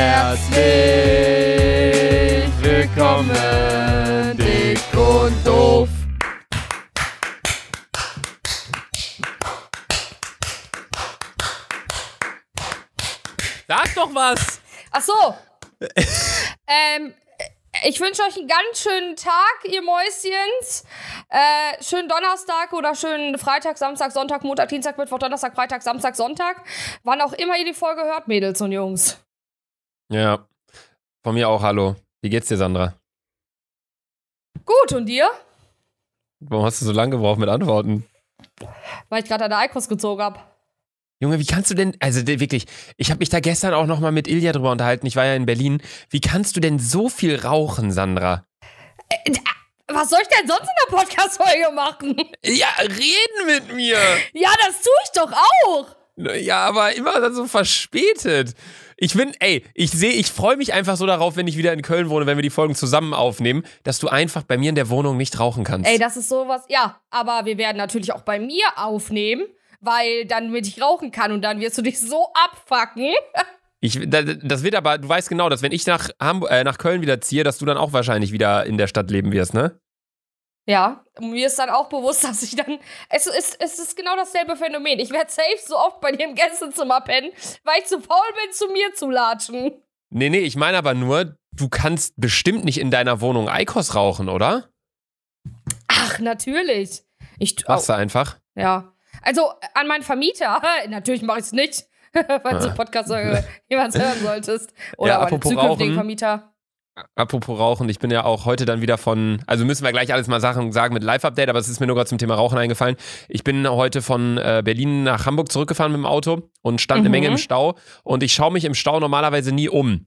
Herzlich willkommen, dick und doof. Sag doch was! Ach so. ähm, ich wünsche euch einen ganz schönen Tag, ihr Mäuschens. Äh, schönen Donnerstag oder schönen Freitag, Samstag, Sonntag, Montag, Dienstag, Mittwoch, Donnerstag, Freitag, Samstag, Sonntag. Wann auch immer ihr die Folge hört, Mädels und Jungs. Ja, von mir auch hallo. Wie geht's dir, Sandra? Gut, und dir? Warum hast du so lange gebraucht mit Antworten? Weil ich gerade an der Eikos gezogen habe. Junge, wie kannst du denn, also wirklich, ich habe mich da gestern auch nochmal mit Ilja drüber unterhalten, ich war ja in Berlin. Wie kannst du denn so viel rauchen, Sandra? Äh, was soll ich denn sonst in der Podcast-Folge machen? Ja, reden mit mir! Ja, das tue ich doch auch. Ja, aber immer so verspätet. Ich bin, ey, ich sehe, ich freue mich einfach so darauf, wenn ich wieder in Köln wohne, wenn wir die Folgen zusammen aufnehmen, dass du einfach bei mir in der Wohnung nicht rauchen kannst. Ey, das ist sowas. Ja, aber wir werden natürlich auch bei mir aufnehmen, weil dann mit ich rauchen kann und dann wirst du dich so abfacken. Ich, da- das wird aber, du weißt genau, dass wenn ich nach, Hamburg, äh, nach Köln wieder ziehe, dass du dann auch wahrscheinlich wieder in der Stadt leben wirst, ne? Ja, und mir ist dann auch bewusst, dass ich dann. Es ist, es ist genau dasselbe Phänomen. Ich werde safe so oft bei dir im Gästezimmer pennen, weil ich zu faul bin, zu mir zu latschen. Nee, nee, ich meine aber nur, du kannst bestimmt nicht in deiner Wohnung Eikos rauchen, oder? Ach, natürlich. Ich. Machst du einfach. Ja. Also an meinen Vermieter. natürlich mache ich es nicht. Falls du Podcast äh, jemals hören solltest. Oder Ja, meine zukünftigen Rauchen. Vermieter. Apropos Rauchen, ich bin ja auch heute dann wieder von, also müssen wir gleich alles mal Sachen sagen mit Live-Update, aber es ist mir nur gerade zum Thema Rauchen eingefallen. Ich bin heute von äh, Berlin nach Hamburg zurückgefahren mit dem Auto und stand eine Mhm. Menge im Stau und ich schaue mich im Stau normalerweise nie um.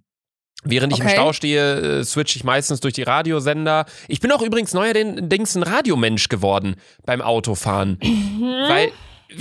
Während ich im Okay. Stau stehe, äh, switche ich meistens durch die Radiosender. Ich bin auch übrigens neuerdings ein Radiomensch geworden beim Autofahren. Weil,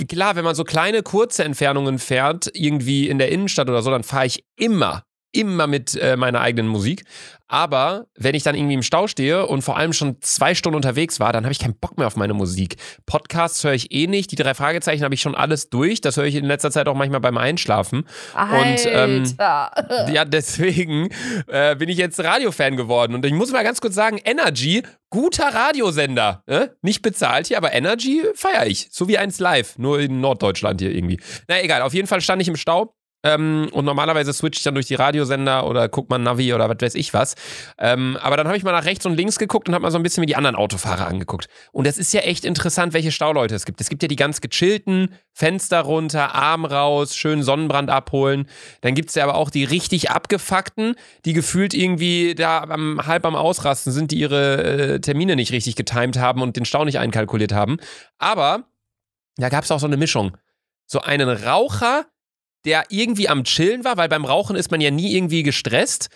klar, wenn man so kleine, kurze Entfernungen fährt, irgendwie in der Innenstadt oder so, dann fahre ich immer, immer mit äh, meiner eigenen Musik. Aber wenn ich dann irgendwie im Stau stehe und vor allem schon zwei Stunden unterwegs war, dann habe ich keinen Bock mehr auf meine Musik. Podcasts höre ich eh nicht. Die drei Fragezeichen habe ich schon alles durch. Das höre ich in letzter Zeit auch manchmal beim Einschlafen. Und, ähm, Alter. Ja, deswegen äh, bin ich jetzt Radiofan geworden. Und ich muss mal ganz kurz sagen, Energy, guter Radiosender. Äh? Nicht bezahlt hier, aber Energy feiere ich. So wie eins live, nur in Norddeutschland hier irgendwie. Na egal, auf jeden Fall stand ich im Stau. Ähm, und normalerweise switche ich dann durch die Radiosender oder guck mal Navi oder was weiß ich was. Ähm, aber dann habe ich mal nach rechts und links geguckt und habe mal so ein bisschen mir die anderen Autofahrer angeguckt. Und das ist ja echt interessant, welche Stauleute es gibt. Es gibt ja die ganz gechillten, Fenster runter, Arm raus, schön Sonnenbrand abholen. Dann gibt es ja aber auch die richtig abgefuckten, die gefühlt irgendwie da am, halb am Ausrasten sind, die ihre äh, Termine nicht richtig getimt haben und den Stau nicht einkalkuliert haben. Aber da gab es auch so eine Mischung. So einen Raucher, der irgendwie am Chillen war, weil beim Rauchen ist man ja nie irgendwie gestresst,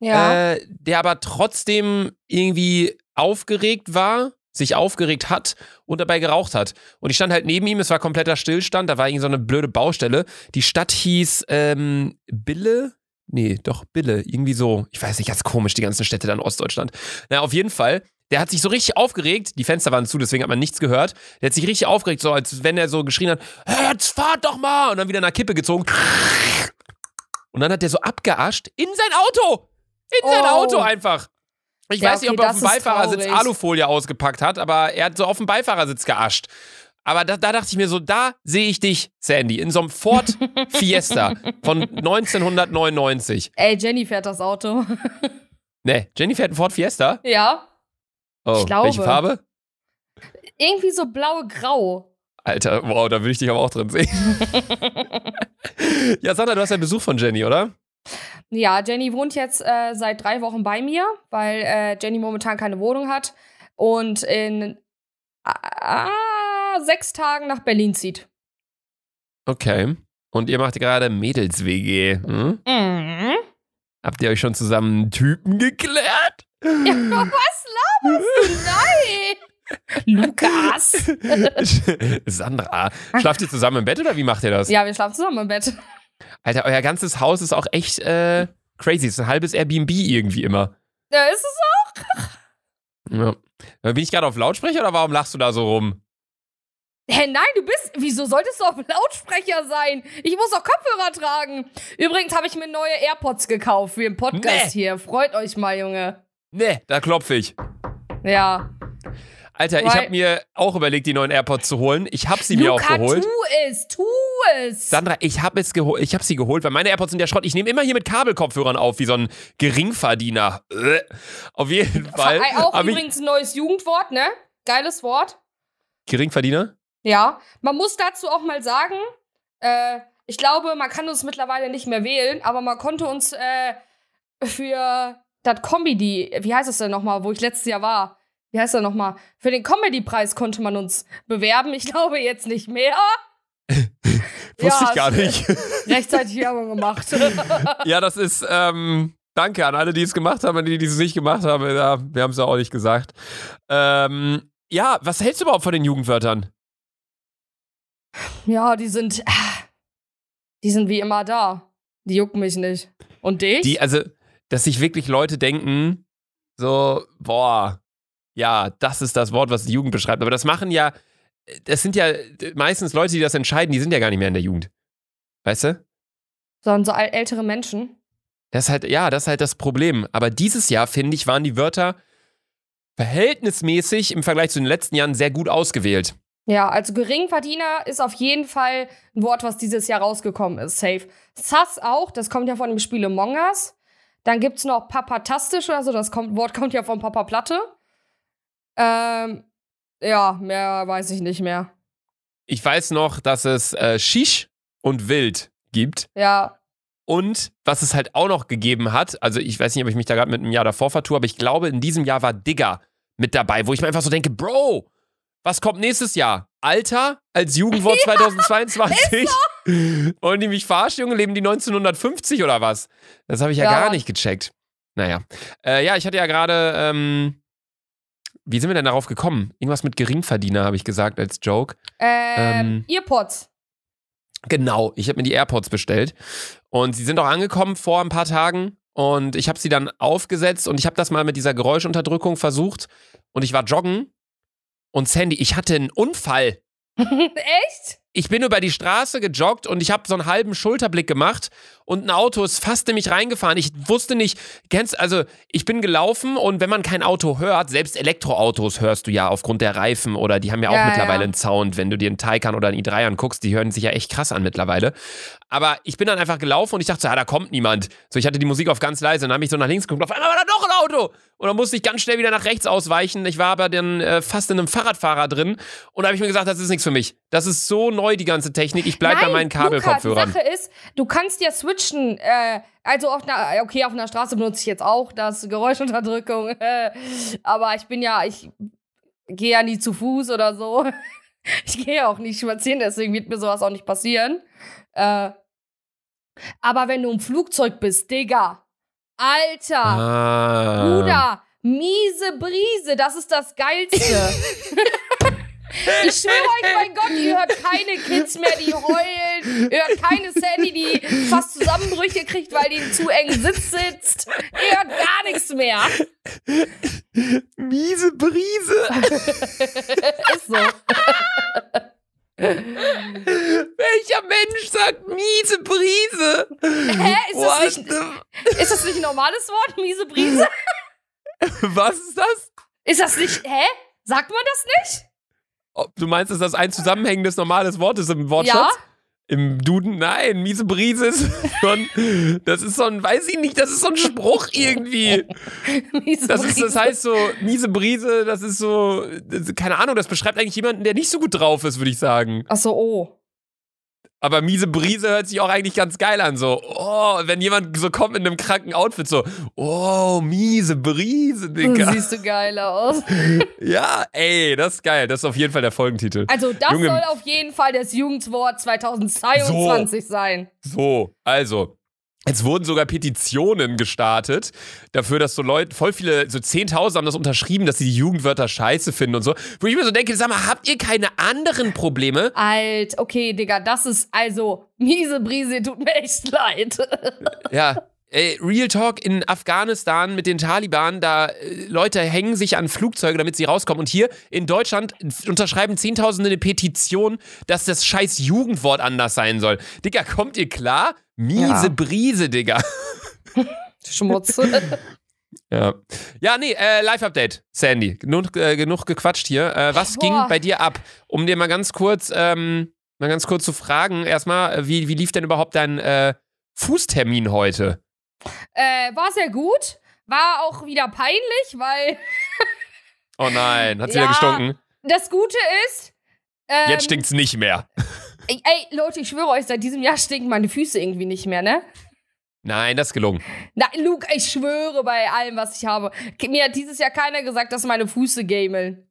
ja. äh, der aber trotzdem irgendwie aufgeregt war, sich aufgeregt hat und dabei geraucht hat. Und ich stand halt neben ihm, es war kompletter Stillstand, da war irgendwie so eine blöde Baustelle. Die Stadt hieß ähm, Bille. Nee, doch, Bille. Irgendwie so. Ich weiß nicht, ganz komisch, die ganzen Städte da in Ostdeutschland. Na, auf jeden Fall. Der hat sich so richtig aufgeregt. Die Fenster waren zu, deswegen hat man nichts gehört. Der hat sich richtig aufgeregt, so als wenn er so geschrien hat: "Hey, Jetzt fahrt doch mal! Und dann wieder nach Kippe gezogen. Und dann hat der so abgeascht in sein Auto. In sein Oh. Auto einfach. Ich Ja, weiß nicht, okay, ob er auf dem Beifahrersitz traurig. Alufolie ausgepackt hat, aber er hat so auf dem Beifahrersitz geascht. Aber da, da dachte ich mir so, da sehe ich dich, Sandy, in so einem Ford Fiesta von 1999. Ey, Jenny fährt das Auto. Ne, Jenny fährt einen Ford Fiesta. ja. Oh, Ich glaube. welche Farbe? Irgendwie so blaue-grau. Alter, wow, da würde ich dich aber auch drin sehen. ja, Sandra, du hast ja Besuch von Jenny, oder? Ja, Jenny wohnt jetzt äh, seit drei Wochen bei mir, weil äh, Jenny momentan keine Wohnung hat und in ah, sechs Tagen nach Berlin zieht. Okay. Und ihr macht gerade Mädels-WG. Hm? Mhm. Habt ihr euch schon zusammen Typen geklärt? Ja, was? Nein! Lukas! Sandra, schlaft ihr zusammen im Bett oder wie macht ihr das? ja, wir schlafen zusammen im Bett. Alter, euer ganzes Haus ist auch echt äh, crazy. Es ist ein halbes Airbnb irgendwie immer. Ja, ist es Ja. Bin ich gerade auf Lautsprecher oder warum lachst du da so rum? Hä, nein, du bist. Wieso solltest du auf Lautsprecher sein? Ich muss doch Kopfhörer tragen. Übrigens habe ich mir neue AirPods gekauft für den Podcast Nee. hier. Freut euch mal, Junge. Ne, da klopfe ich. Ja. Alter, ich Weil- habe mir auch überlegt, die neuen AirPods zu holen. Ich habe sie mir auch Luca, geholt. tu es, tu es. Sandra, ich habe es geholt. Ich habe sie geholt, weil meine AirPods sind ja Schrott. Ich nehme immer hier mit Kabelkopfhörern auf, wie so ein Geringverdiener. Äh. Auf jeden Fall. Auch ich, übrigens ein neues Jugendwort, ne? Geiles Wort. Geringverdiener? Ja. Man muss dazu auch mal sagen, äh, ich glaube, man kann uns mittlerweile nicht mehr wählen, aber man konnte uns äh, für das Comedy, wie heißt es denn nochmal, wo ich letztes Jahr war? Wie heißt er nochmal? Für den Comedy-Preis konnte man uns bewerben. Ich glaube jetzt nicht mehr. Wusste Ja, ich gar nicht. Rechtzeitig Werbung gemacht. ja, das ist, ähm, danke an alle, die es gemacht haben, an die, die es nicht gemacht haben. Ja, wir haben es ja auch nicht gesagt. Ähm, ja, was hältst du überhaupt von den Jugendwörtern? ja, die sind, äh, die sind wie immer da. Die jucken mich nicht. Und dich? Die, also, dass sich wirklich Leute denken, so, boah, ja, das ist das Wort, was die Jugend beschreibt. Aber das machen ja, das sind ja meistens Leute, die das entscheiden, die sind ja gar nicht mehr in der Jugend. Weißt du? Sondern so äl- ältere Menschen. Das ist halt, ja, das ist halt das Problem. Aber dieses Jahr, finde ich, waren die Wörter verhältnismäßig im Vergleich zu den letzten Jahren sehr gut ausgewählt. Ja, also Geringverdiener ist auf jeden Fall ein Wort, was dieses Jahr rausgekommen ist. Safe. Sass auch, das kommt ja von dem Spiel Among Us. Dann gibt's noch Papatastisch oder so, das kommt, Wort kommt ja von Papa Platte. Ähm, ja, mehr weiß ich nicht mehr. Ich weiß noch, dass es äh, Shish und Wild gibt. Ja, Und was es halt auch noch gegeben hat, also ich weiß nicht, ob ich mich da gerade mit einem Jahr davor vertue, aber ich glaube, in diesem Jahr war Digger mit dabei, wo ich mir einfach so denke, Bro, was kommt nächstes Jahr? Alter als Jugendwort 2022? Wollen die mich verarschen, Junge? Leben die 1950 oder was? Das habe ich ja, Ja. gar nicht gecheckt. Naja. Äh, ja, ich hatte ja gerade, ähm, wie sind wir denn darauf gekommen? Irgendwas mit Geringverdiener, habe ich gesagt als Joke. ähm, Ähm. Earpods. Genau, ich habe mir die AirPods bestellt und sie sind auch angekommen vor ein paar Tagen und ich habe sie dann aufgesetzt und ich habe das mal mit dieser Geräuschunterdrückung versucht und ich war joggen und Sandy, ich hatte einen Unfall. Echt? Ich bin über die Straße gejoggt und ich habe so einen halben Schulterblick gemacht und ein Auto ist fast in mich reingefahren. Ich wusste nicht, kennst also ich bin gelaufen und wenn man kein Auto hört, selbst Elektroautos hörst du ja aufgrund der Reifen oder die haben ja auch Ja, mittlerweile ja. einen Sound, wenn du dir einen Taycan oder einen i3 anguckst, die hören sich ja echt krass an mittlerweile. Aber ich bin dann einfach gelaufen und ich dachte, so, ja, da kommt niemand. So, ich hatte die Musik auf ganz leise und dann habe ich so nach links geguckt, auf einmal war da doch ein Auto und dann musste ich ganz schnell wieder nach rechts ausweichen. Ich war aber dann äh, fast in einem Fahrradfahrer drin und da habe ich mir gesagt, das ist nichts für mich. Das ist so neu, die ganze Technik. Ich bleib bei meinen Kabelkopfhörern. Luca, die Sache ist, du kannst ja switchen. Äh, also auf einer, okay, auf einer Straße benutze ich jetzt auch das Geräuschunterdrückung. Äh, aber ich bin ja, ich gehe ja nie zu Fuß oder so. Ich gehe ja auch nicht spazieren, deswegen wird mir sowas auch nicht passieren. Äh, aber wenn du im Flugzeug bist, Digga, Alter, Ah. Bruder, miese Brise, das ist das Geilste. Ich schwöre euch, mein Gott, ihr hört keine Kids mehr, die heulen. Ihr hört keine Sandy, die fast Zusammenbrüche kriegt, weil die in zu engen Sitz sitzt. Ihr hört gar nichts mehr. Miese Brise. Ist so. Welcher Mensch sagt miese Brise? Hä? Ist das, nicht, the- ist das nicht ein normales Wort, miese Brise? Was ist das? Ist das nicht, hä? Sagt man das nicht? Du meinst, dass das ein zusammenhängendes normales Wort ist im Wortschatz? Im Duden? Nein, miese Brise ist schon, das ist so ein, weiß ich nicht, das ist so ein Spruch irgendwie. Miese Das, ist, das heißt so, miese Brise, das ist so, keine Ahnung, das beschreibt eigentlich jemanden, der nicht so gut drauf ist, würde ich sagen. Ach so, oh. Aber miese Brise hört sich auch eigentlich ganz geil an. So, oh, wenn jemand so kommt in einem kranken Outfit, so, oh, miese Brise, Digga. Siehst du geil aus. Ja, ey, das ist geil. Das ist auf jeden Fall der Folgentitel. Also, das Junge. soll auf jeden Fall das Jugendwort 2022 sein. So, also. Es wurden sogar Petitionen gestartet dafür, dass so Leute, voll viele, so 10.000 haben das unterschrieben, dass sie die Jugendwörter scheiße finden und so. Wo ich mir so denke, sag mal, habt ihr keine anderen Probleme? Alt, okay, Digga, das ist also miese Brise, tut mir echt leid. Ja, Ey, Real Talk in Afghanistan mit den Taliban, da äh, Leute hängen sich an Flugzeuge, damit sie rauskommen. Und hier in Deutschland unterschreiben Zehntausende eine Petition, dass das scheiß Jugendwort anders sein soll. Digga, kommt ihr klar? Miese Ja. Brise, Digga. Schmutz. Ja, ja nee, äh, Live-Update, Sandy. Genug, äh, genug gequatscht hier. Äh, was ging Boah. bei dir ab? Um dir mal ganz kurz, ähm, mal ganz kurz zu fragen, erstmal, äh, wie, wie lief denn überhaupt dein äh, Fußtermin heute? Äh, war sehr gut. War auch wieder peinlich, weil Oh nein, hat's Ja. wieder gestunken? das Gute ist. Ähm, Jetzt stinkt's nicht mehr. Ey, ey, Leute, ich schwöre euch, seit diesem Jahr stinken meine Füße irgendwie nicht mehr, ne? Nein, das ist gelungen. Na, Luke, ich schwöre bei allem, was ich habe. Mir hat dieses Jahr keiner gesagt, dass meine Füße gameln.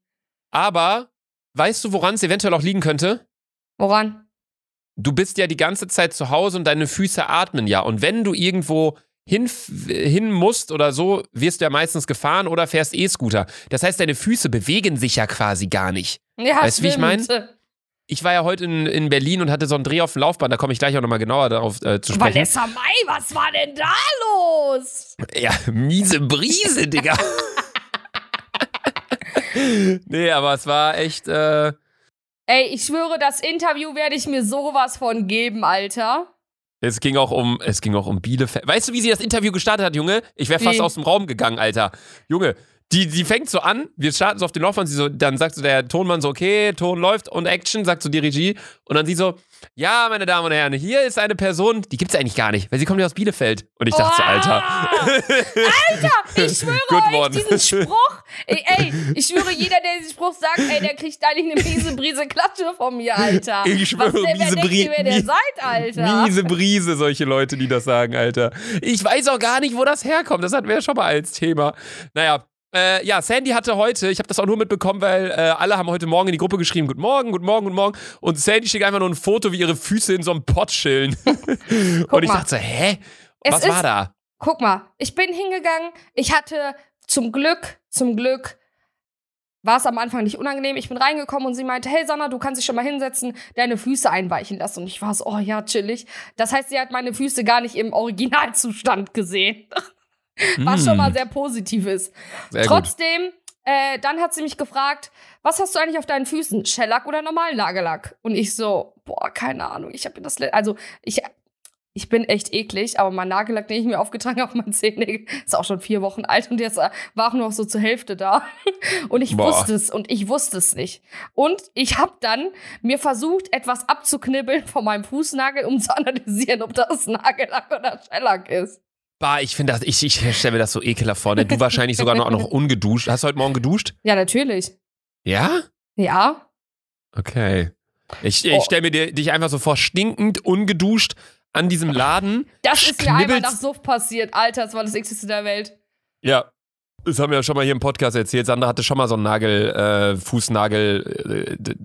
Aber weißt du, woran es eventuell auch liegen könnte? Woran? Du bist ja die ganze Zeit zu Hause und deine Füße atmen ja. Und wenn du irgendwo hin, hin musst oder so, wirst du ja meistens gefahren oder fährst E-Scooter. Das heißt, deine Füße bewegen sich ja quasi gar nicht. Ja, Weißt du, wie ich mein? stimmt. Ich war ja heute in, in Berlin und hatte so einen Dreh auf dem Laufband, da komme ich gleich auch nochmal genauer darauf äh, zu sprechen. Vanessa Mai, was war denn da los? Ja, miese Brise, Digga. nee, aber es war echt, äh, Ey, ich schwöre, das Interview werde ich mir sowas von geben, Alter. Es ging auch um, es ging auch um Bielefeld. Weißt du, wie sie das Interview gestartet hat, Junge? Ich wäre fast aus dem Raum gegangen, Alter. Junge, die, die fängt so an, wir starten so auf den Laufband, sie so, dann sagt so der Tonmann so, okay, Ton läuft und Action, sagt so die Regie. Und dann sie so, ja, meine Damen und Herren, hier ist eine Person, die gibt's eigentlich gar nicht, weil sie kommt ja aus Bielefeld. Und ich dachte so, Oh, Alter. Alter, ich schwöre Good euch, one. diesen Spruch. Ey, ey, ich schwöre, jeder, der diesen Spruch sagt, ey, der kriegt eigentlich eine miese Brise Klatsche von mir, Alter. Ich schwöre, Was, miese wer denkt ihr, Bri- wer der seid, Alter? Miese Brise, solche Leute, die das sagen, Alter. Ich weiß auch gar nicht, wo das herkommt. Das hatten wir ja schon mal als Thema. Naja. Äh, ja, Sandy hatte heute, ich habe das auch nur mitbekommen, weil äh, alle haben heute Morgen in die Gruppe geschrieben, guten Morgen, guten Morgen, guten Morgen. Und Sandy schickt einfach nur ein Foto, wie ihre Füße in so einem Pott chillen. Und ich mal. dachte so, hä? Es Was ist- war da? Guck mal, ich bin hingegangen. Ich hatte zum Glück, zum Glück, war es am Anfang nicht unangenehm. Ich bin reingekommen und sie meinte, hey Sanna, du kannst dich schon mal hinsetzen, deine Füße einweichen lassen. Und ich war so, oh ja, chillig. Das heißt, sie hat meine Füße gar nicht im Originalzustand gesehen. Was schon mal Mm, sehr positiv ist. sehr. Trotzdem, äh, dann hat sie mich gefragt, was hast du eigentlich auf deinen Füßen? Shellack oder normalen Nagellack? Und ich so, boah, keine Ahnung. Ich habe mir das, also ich, ich bin echt eklig, aber mein Nagellack, den ich mir aufgetragen habe meinen Zähnen, ist auch schon vier Wochen alt und jetzt war auch noch so zur Hälfte da. Und ich Boah. wusste es und ich wusste es nicht. Und ich habe dann mir versucht, etwas abzuknibbeln von meinem Fußnagel, um zu analysieren, ob das Nagellack oder Shellack ist. Bah, ich finde das, ich, ich stelle mir das so ekelhaft vor. Ne? Du wahrscheinlich sogar noch, noch ungeduscht. Hast du heute Morgen geduscht? Ja, natürlich. Ja? Ja. Okay. Ich, ich Oh. stelle mir dir, dich einfach so vor, stinkend, ungeduscht an diesem Laden. Das ist mir einmal nach Suff passiert. Alter, das war das Xste der Welt. Ja. Das haben wir ja schon mal hier im Podcast erzählt. Sandra hatte schon mal so einen Nagel, äh, Fußnagel, äh,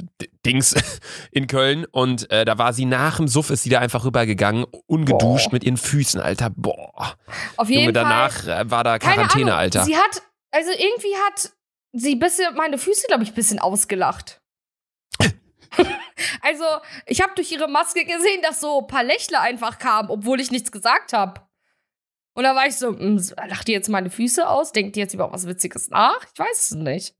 in Köln. Und äh, da war sie nach dem Suff, ist sie da einfach rübergegangen, ungeduscht Boah. mit ihren Füßen, Alter. Boah. Auf jeden Junge, Fall. danach äh, war da keine Quarantäne, Ahnung. Alter. Sie hat, also irgendwie hat sie bisschen, meine Füße, glaube ich, bisschen ausgelacht. also, ich habe durch ihre Maske gesehen, dass so ein paar Lächler einfach kamen, obwohl ich nichts gesagt habe. Und da war ich so, hm, lacht die jetzt meine Füße aus? Denkt die jetzt über was Witziges nach? Ich weiß es nicht.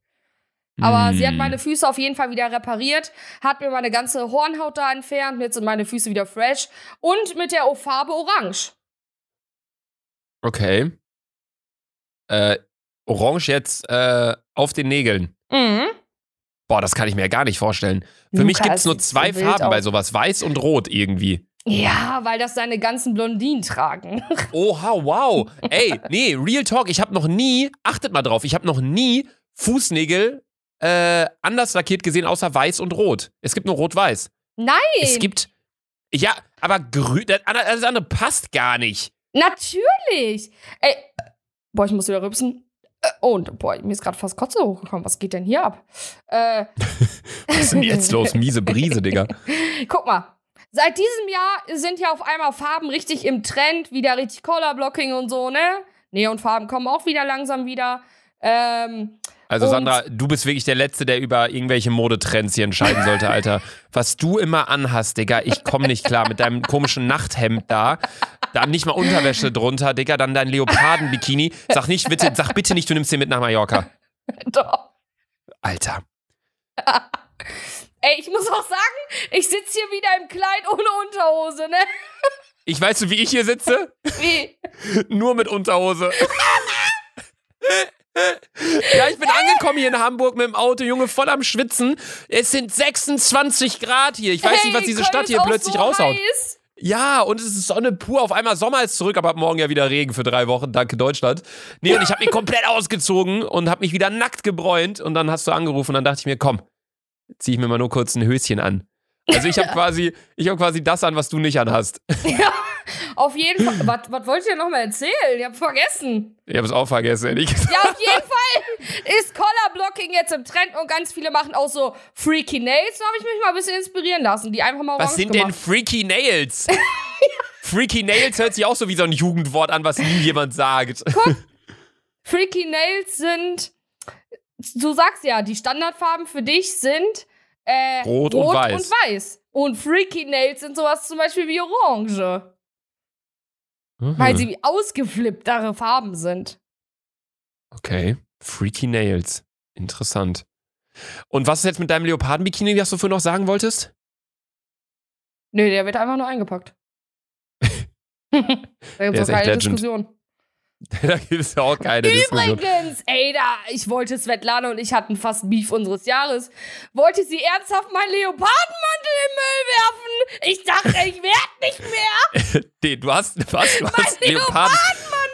Aber sie hat Hm. meine Füße auf jeden Fall wieder repariert, hat mir meine ganze Hornhaut da entfernt, jetzt sind meine Füße wieder fresh und mit der O-Farbe orange. Okay. Äh, Orange jetzt äh, auf den Nägeln. Mhm. Boah, das kann ich mir ja gar nicht vorstellen. Für mich Luca, gibt es nur zwei Farben bei sowas. Weiß und Rot irgendwie. Ja, weil das seine ganzen Blondinen tragen. Oha, wow. Ey, nee, Real Talk, ich habe noch nie, achtet mal drauf, ich habe noch nie Fußnägel äh, anders lackiert gesehen, außer weiß und rot. Es gibt nur rot-weiß. Nein, Es gibt, ja, aber grün, das andere- passt gar nicht. natürlich. Ey, boah, ich muss wieder rübsen. Äh, Und, boah, mir ist gerade fast Kotze hochgekommen. Was geht denn hier ab? Äh, Was ist denn jetzt los? Miese Brise, Digga. Guck mal. Seit diesem Jahr sind ja auf einmal Farben richtig im Trend, wieder richtig Color Blocking und so, ne? Neonfarben kommen auch wieder langsam wieder. Ähm, Also Sandra, du bist wirklich der Letzte, der über irgendwelche Modetrends hier entscheiden sollte, Alter. Was du immer anhast, Digga, ich komme nicht klar mit deinem komischen Nachthemd da. Dann nicht mal Unterwäsche drunter, Digga, dann dein Leoparden-Bikini. Sag nicht, bitte, sag bitte nicht, du nimmst den mit nach Mallorca. Doch. Alter. Ey, ich muss auch sagen, ich sitze hier wieder im Kleid ohne Unterhose, ne? Ich weißt du, wie ich hier sitze? Wie? Nur mit Unterhose. Ja, ich bin angekommen hier in Hamburg mit dem Auto, Junge, voll am Schwitzen. Es sind 26 Grad hier. Ich weiß nicht, was Hey, diese Köln Stadt hier plötzlich so raushaut. Heiß. Ja, und es ist Sonne pur. Auf einmal Sommer ist zurück, aber ab morgen ja wieder Regen für drei Wochen. Danke Deutschland. Nee, und ich habe mich komplett ausgezogen und habe mich wieder nackt gebräunt. Und dann hast du angerufen und dann dachte ich mir, komm, zieh ich mir mal nur kurz ein Höschen an. Also ich habe quasi, ich habe quasi das an, was du nicht anhast. Ja, auf jeden Fall. Was, was wollt ihr noch mal erzählen? Ich hab vergessen. Ich habe es auch vergessen, ehrlich gesagt. Ja, auf jeden Fall ist Collar Blocking jetzt im Trend und ganz viele machen auch so Freaky Nails. Da habe ich mich mal ein bisschen inspirieren lassen, die einfach mal Was sind denn gemacht. Freaky Nails? Freaky Nails hört sich auch so wie so ein Jugendwort an, was nie jemand sagt. Freaky Nails sind, du sagst ja, die Standardfarben für dich sind äh, Rot und weiß. und weiß. Und Freaky Nails sind sowas zum Beispiel wie Orange, weil Mhm. sie ausgeflipptere Farben sind. Okay. Freaky Nails. Interessant. Und was ist jetzt mit deinem Leoparden-Bikini, was du vorhin noch sagen wolltest? Nö, der wird einfach nur eingepackt. da auch echt keine. Diskussion. da gibt es ja auch keine Diskussion. Übrigens, ey, da, ich wollte Svetlana und ich hatten fast Beef unseres Jahres. Wollte sie ernsthaft meinen Leopardenmantel im Müll werfen? Ich dachte, ich werd nicht mehr. Nee, du hast, was? Du Mein hast Leoparden. Leopardenmantel.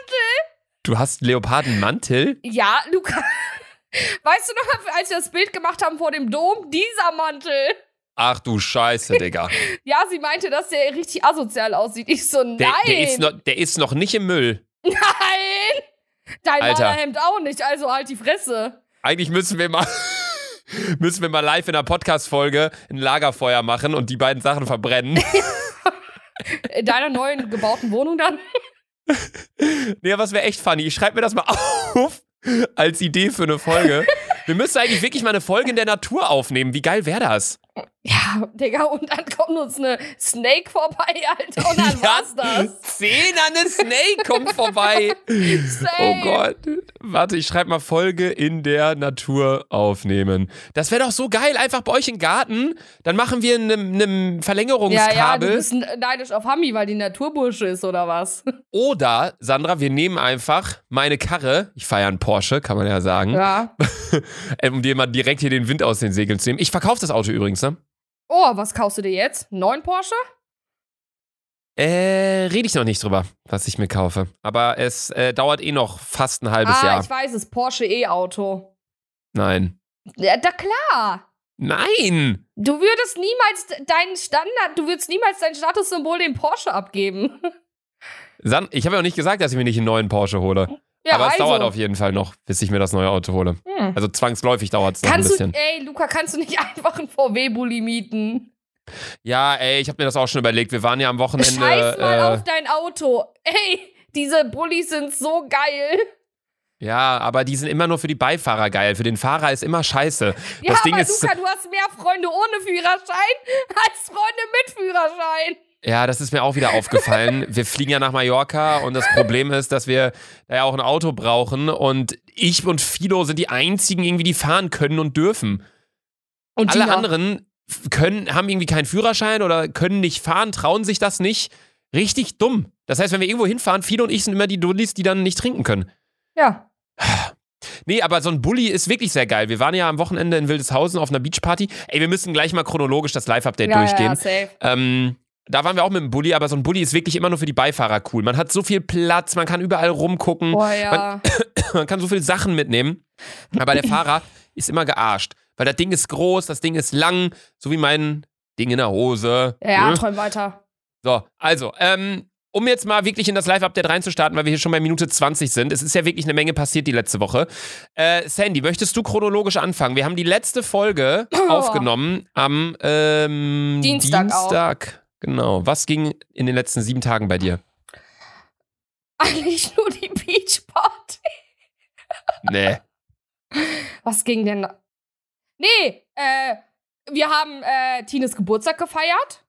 Du hast Leopardenmantel? Ja, Luca. Weißt du noch, als wir das Bild gemacht haben vor dem Dom? Dieser Mantel. Ach du Scheiße, Digga. Ja, sie meinte, dass der richtig asozial aussieht. Ich so, nein. Der, der, ist noch, der ist noch nicht im Müll. Nein. Dein Alter. Malerhemd auch nicht, also halt die Fresse. Eigentlich müssen wir mal. Müssen wir mal live in einer Podcast-Folge ein Lagerfeuer machen und die beiden Sachen verbrennen. In deiner neuen gebauten Wohnung dann? Nee, was wäre echt funny. Ich schreibe mir das mal auf als Idee für eine Folge. Wir müssen eigentlich wirklich mal eine Folge in der Natur aufnehmen. Wie geil wäre das? Ja, Digga, und dann kommt uns eine Snake vorbei, Alter, und dann war's das. Zehn an eine Snake kommt vorbei. Oh. Gott. Warte, ich schreibe mal Folge in der Natur aufnehmen. Das wäre doch so geil. Einfach bei euch im Garten. Dann machen wir ein Ja, ja, du Verlängerungskabel. bist neidisch auf Hami, weil die Naturbursche ist, oder was? Oder, Sandra, wir nehmen einfach meine Karre. Ich feiere einen Porsche, kann man ja sagen. Ja. Äh, um dir mal direkt hier den Wind aus den Segeln zu nehmen. Ich verkaufe das Auto übrigens, ne? Oh, was kaufst du dir jetzt? Neuen Porsche? Äh, rede ich noch nicht drüber, was ich mir kaufe. Aber es äh, dauert eh noch fast ein halbes ah, Jahr. ich weiß es, Porsche E-Auto. Nein. Ja, da klar. Nein! Du würdest niemals deinen Standard, du würdest niemals dein Statussymbol dem Porsche abgeben. San ich habe ja auch nicht gesagt, dass ich mir nicht einen neuen Porsche hole. Ja, Aber es also. dauert auf jeden Fall noch, bis ich mir das neue Auto hole. Hm. Also zwangsläufig dauert es noch ein Kannst du, bisschen. ey, Luca, kannst du nicht einfach einen VW-Bulli mieten? Ja, ey, ich habe mir das auch schon überlegt. Wir waren ja am Wochenende. Scheiß mal äh, auf dein Auto. Ey, diese Bullis sind so geil. Ja, aber die sind immer nur für die Beifahrer geil. Für den Fahrer ist immer scheiße. Ja, das Ding aber ist. Luca, du hast mehr Freunde ohne Führerschein als Freunde mit Führerschein. Ja, das ist mir auch wieder aufgefallen. Wir fliegen ja nach Mallorca und das Problem ist, dass wir da ja auch ein Auto brauchen und ich und Fido sind die einzigen irgendwie, die fahren können und dürfen. Und Alle Dina. anderen können, haben irgendwie keinen Führerschein oder können nicht fahren, trauen sich das nicht. Richtig dumm. Das heißt, wenn wir irgendwo hinfahren, Fido und ich sind immer die Dullis, die dann nicht trinken können. Ja. Nee, aber so ein Bulli ist wirklich sehr geil. Wir waren ja am Wochenende in Wildeshausen auf einer Beachparty. Ey, wir müssen gleich mal chronologisch das Live-Update ja, durchgehen. Ja, safe. Ähm, da waren wir auch mit dem Bulli, aber so ein Bulli ist wirklich immer nur für die Beifahrer cool. Man hat so viel Platz, man kann überall rumgucken, Boah, ja. man kann so viele Sachen mitnehmen. Aber der Fahrer ist immer gearscht, weil das Ding ist groß, das Ding ist lang, so wie mein Ding in der Hose. Ja, Ne? träum weiter. So, also, ähm, um jetzt mal wirklich in das Live-Update reinzustarten, weil wir hier schon bei Minute 20 sind. Es ist ja wirklich eine Menge passiert die letzte Woche. Äh, Sandy, möchtest du chronologisch anfangen? Wir haben die letzte Folge aufgenommen am ähm, Dienstag auch. Dienstag. Genau. Was ging in den letzten sieben Tagen bei dir? Eigentlich nur die Beachparty. Nee. Was ging denn? da? Nee, äh, wir haben äh, Tines Geburtstag gefeiert.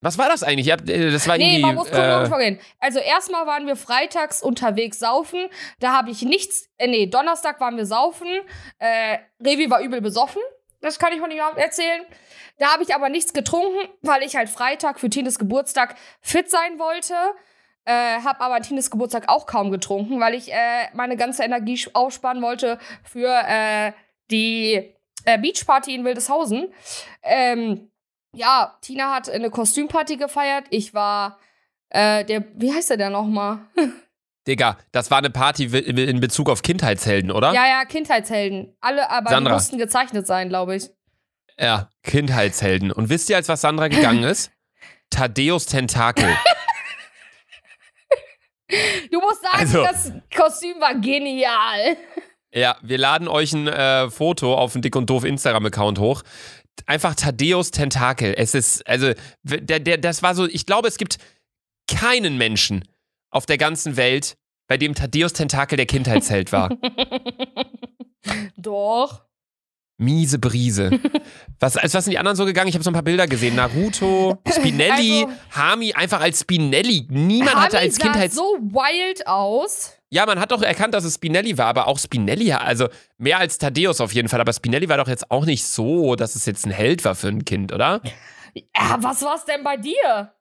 Was war das eigentlich? Habt, äh, das war Nee, man muss chronologisch äh, vorgehen. Also erstmal waren wir freitags unterwegs saufen. Da habe ich nichts. Äh, nee, Donnerstag waren wir saufen. Äh, Revi war übel besoffen. Das kann ich von ihm erzählen. Da habe ich aber nichts getrunken, weil ich halt Freitag für Tines Geburtstag fit sein wollte. Äh, hab aber an Tines Geburtstag auch kaum getrunken, weil ich äh, meine ganze Energie aufsparen wollte für äh, die äh, Beachparty in Wildeshausen. Ähm, ja, Tina hat eine Kostümparty gefeiert. Ich war äh, der, wie heißt der denn nochmal? Digga, das war eine Party in Bezug auf Kindheitshelden, oder? Ja, ja, Kindheitshelden. Alle, aber die mussten gezeichnet sein, glaube ich. Ja, Kindheitshelden. Und wisst ihr, als was Sandra gegangen ist? Thaddeus Tentakel. Du musst sagen, Also- das Kostüm war genial. Ja, wir laden euch ein äh, Foto auf dem Dick und Doof Instagram-Account hoch. Einfach Thaddeus Tentakel. Es ist, also, der, der, das war so, ich glaube, es gibt keinen Menschen auf der ganzen Welt, bei dem Thaddeus Tentakel der Kindheitsheld war. Doch. Miese Brise. Was, als was sind die anderen so gegangen? Ich habe so ein paar Bilder gesehen. Naruto, Spinelli, Also- Hami, einfach als Spinelli. Niemand hatte Hami als sah Kindheits... so wild aus. Ja, man hat doch erkannt, dass es Spinelli war, aber auch Spinelli, also mehr als Thaddeus auf jeden Fall. Aber Spinelli war doch jetzt auch nicht so, dass es jetzt ein Held war für ein Kind, oder? Ja, was war's denn bei dir?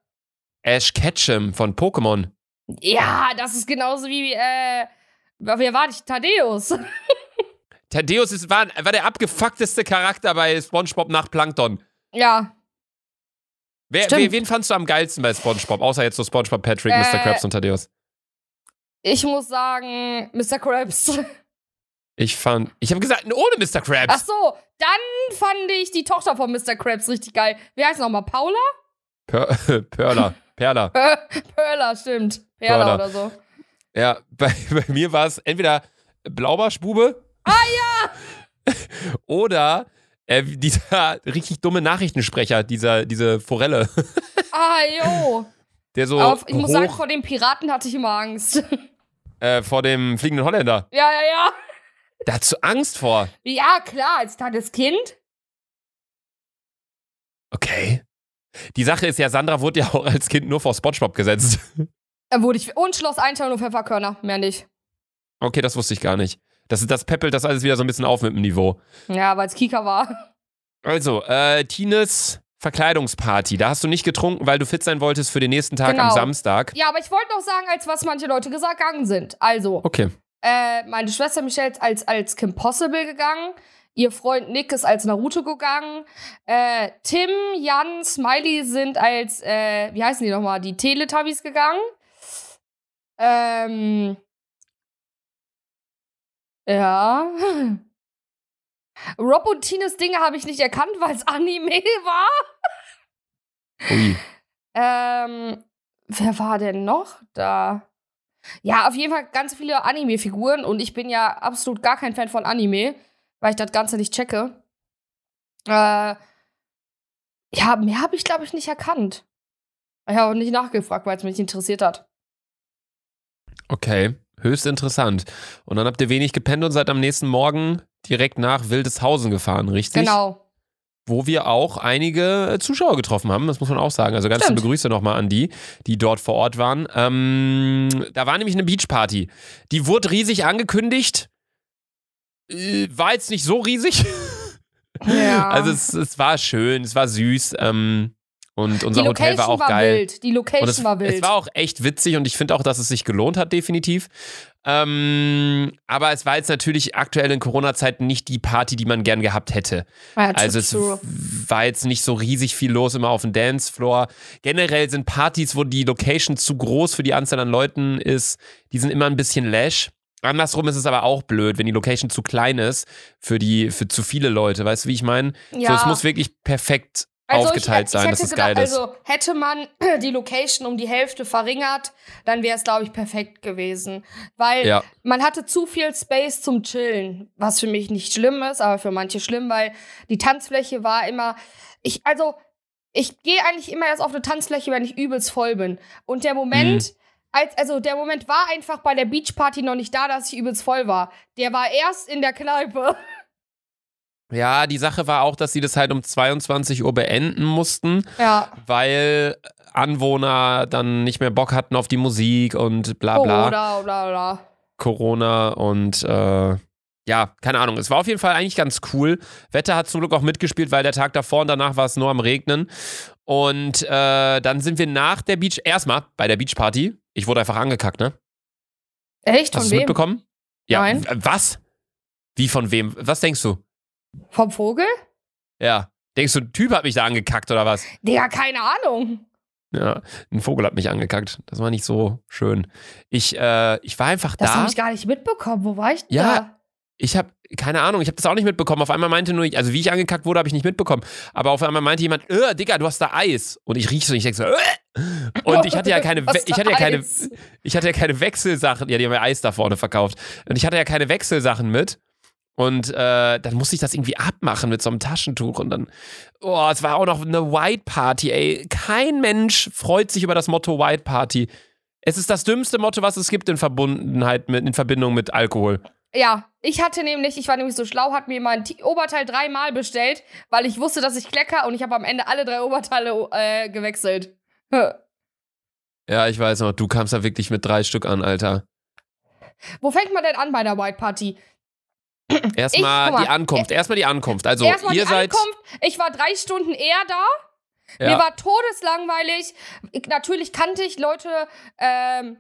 Ash Ketchum von Pokémon. Ja, das ist genauso wie, äh, wer war ich? Thaddeus. Thaddeus ist, war, war der abgefuckteste Charakter bei SpongeBob nach Plankton. ja. Wer, wer, wen fandst du am geilsten bei SpongeBob? Außer jetzt so SpongeBob, Patrick, Äh, Mr. Krabs und Thaddeus. Ich muss sagen, Mr. Krabs. Ich fand, ich habe gesagt, ohne Mr. Ach Krabs. so, dann fand ich die Tochter von Mr. Krabs richtig geil. Wie heißt nochmal? Paula? Per Perla. Perla. Perla, stimmt. Perla, Perla. oder so. Ja, bei, bei mir war es entweder Blaubarschbube. Ah ja! oder äh, dieser richtig dumme Nachrichtensprecher, dieser, diese Forelle, Ah, jo. der so Auf, ich muss sagen, vor den Piraten hatte ich immer Angst. äh, vor dem fliegenden Holländer. ja, ja, ja. Da hast du Angst vor. Ja, klar, als kleines Kind. Okay. Die Sache ist ja, Sandra wurde ja auch als Kind nur vor Spongebob gesetzt. Wurde ich. Und Schloss Einstein und Pfefferkörner. Mehr nicht. Okay, das wusste ich gar nicht. Das, das peppelt das alles wieder so ein bisschen auf mit dem Niveau. Ja, weil es Kika war. Also, äh, Tines Verkleidungsparty. Da hast du nicht getrunken, weil du fit sein wolltest für den nächsten Tag am Genau. Samstag. Ja, aber ich wollte noch sagen, als was manche Leute gesagt gegangen sind. Also, Okay. äh, meine Schwester Michelle ist als, als Kim Possible gegangen. Ihr Freund Nick ist als Naruto gegangen. Äh, Tim, Jan, Smiley sind als, äh, wie heißen die nochmal, die Teletubbies gegangen. Ähm. Ja. Rob und Tines Dinge habe ich nicht erkannt, weil es Anime war. Ui. Ähm, wer war denn noch da? Ja, auf jeden Fall ganz viele Anime-Figuren und ich bin ja absolut gar kein Fan von Anime, weil ich das Ganze nicht checke. Äh, ja, mehr habe ich, glaube ich, nicht erkannt. Ich habe auch nicht nachgefragt, weil es mich nicht interessiert hat. Okay. Höchst interessant. Und dann habt ihr wenig gepennt und seid am nächsten Morgen direkt nach Wildeshausen gefahren, richtig? Genau. Wo wir auch einige Zuschauer getroffen haben, das muss man auch sagen. Also ganz liebe Grüße nochmal an die, die dort vor Ort waren. Ähm, da war nämlich eine Beachparty. Die wurde riesig angekündigt. Äh, War jetzt nicht so riesig. Ja. Also es, es war schön, es war süß. Ähm, und unser Hotel war auch war geil. wild. Die Location es, war wild. es war auch echt witzig und ich finde auch, dass es sich gelohnt hat, definitiv. Ähm, aber es war jetzt natürlich aktuell in Corona-Zeiten nicht die Party, die man gern gehabt hätte. ja, Also es true. war jetzt nicht so riesig viel los immer auf dem Dancefloor. Generell sind Partys, wo die Location zu groß für die Anzahl an Leuten ist, die sind immer ein bisschen lash. Andersrum ist es aber auch blöd, wenn die Location zu klein ist für die für zu viele Leute. Weißt du, wie ich meine? So, Ja. es muss wirklich perfekt Also aufgeteilt ich, sein, ich dass hätte es geil ist. Also hätte man die Location um die Hälfte verringert, dann wäre es, glaube ich, perfekt gewesen. Weil Ja. man hatte zu viel Space zum Chillen, was für mich nicht schlimm ist, aber für manche schlimm, weil die Tanzfläche war immer. Ich, also, ich gehe eigentlich immer erst auf eine Tanzfläche, wenn ich übelst voll bin. Und der Moment. Mhm. Als, also der Moment war einfach bei der Beachparty noch nicht da, dass ich übelst voll war. Der war erst in der Kneipe. Ja, die Sache war auch, dass sie das halt um 22 Uhr beenden mussten, Ja. weil Anwohner dann nicht mehr Bock hatten auf die Musik und bla bla. Oder, bla, bla. Corona und äh, ja, keine Ahnung. Es war auf jeden Fall eigentlich ganz cool. Wetter hat zum Glück auch mitgespielt, weil der Tag davor und danach war es nur am Regnen. Und äh, dann sind wir nach der Beach, erstmal bei der Beachparty. Ich wurde einfach angekackt, ne? Echt? Hast du mitbekommen? Ja. Nein. Was? Wie von wem? Was denkst du? Vom Vogel? Ja. Denkst du, ein Typ hat mich da angekackt oder was? Digga, keine Ahnung. Ja, ein Vogel hat mich angekackt. Das war nicht so schön. Ich, äh, ich war einfach Das da. habe ich gar nicht mitbekommen. Wo war ich denn Ja, da? Ich habe keine Ahnung, ich habe das auch nicht mitbekommen. Auf einmal meinte nur, also wie ich angekackt wurde, habe ich nicht mitbekommen. Aber auf einmal meinte jemand, äh, Digga, du hast da Eis. Und ich riech so und ich denke so, äh. Und ich hatte ja keine, ich hatte ja keine, ich hatte ja keine Wechselsachen. Ja, die haben ja Eis da vorne verkauft. Und ich hatte ja keine Wechselsachen mit. Und äh, dann musste ich das irgendwie abmachen mit so einem Taschentuch. Und dann, oh, es war auch noch eine White Party, ey. Kein Mensch freut sich über das Motto White Party. Es ist das dümmste Motto, was es gibt in Verbundenheit mit, in Verbindung mit Alkohol. Ja, ich hatte nämlich, ich war nämlich so schlau, hat mir mein T- Oberteil dreimal bestellt, weil ich wusste, dass ich klecker und ich habe am Ende alle drei Oberteile äh, gewechselt. Ja, ich weiß noch, du kamst da wirklich mit drei Stück an, Alter. Wo fängt man denn an bei der White Party? Erstmal die Ankunft, erstmal die Ankunft. Also, Erstmal ihr die seid. Ankunft. Ich war drei Stunden eher da. Mir Ja, war todeslangweilig. Ich, natürlich kannte ich Leute, ähm,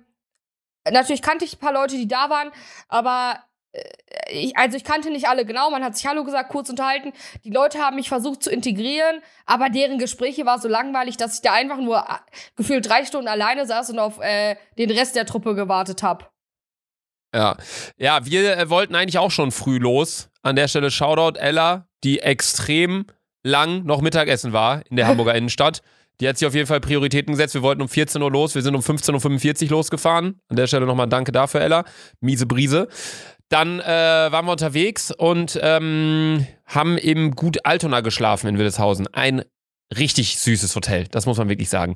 natürlich kannte ich ein paar Leute, die da waren, aber äh, ich, also ich kannte nicht alle genau. Man hat sich Hallo gesagt, kurz unterhalten. Die Leute haben mich versucht zu integrieren, aber deren Gespräche war so langweilig, dass ich da einfach nur äh, gefühlt drei Stunden alleine saß und auf äh, den Rest der Truppe gewartet habe. Ja. ja, wir äh, wollten eigentlich auch schon früh los. An der Stelle Shoutout Ella, die extrem lang noch Mittagessen war in der Hamburger Innenstadt. Die hat sich auf jeden Fall Prioritäten gesetzt. Wir wollten um 14 Uhr los, wir sind um 15.45 Uhr losgefahren. An der Stelle nochmal danke dafür, Ella. Miese Brise. Dann äh, waren wir unterwegs und ähm, haben im Gut Altona geschlafen in Wildeshausen. Ein richtig süßes Hotel, das muss man wirklich sagen.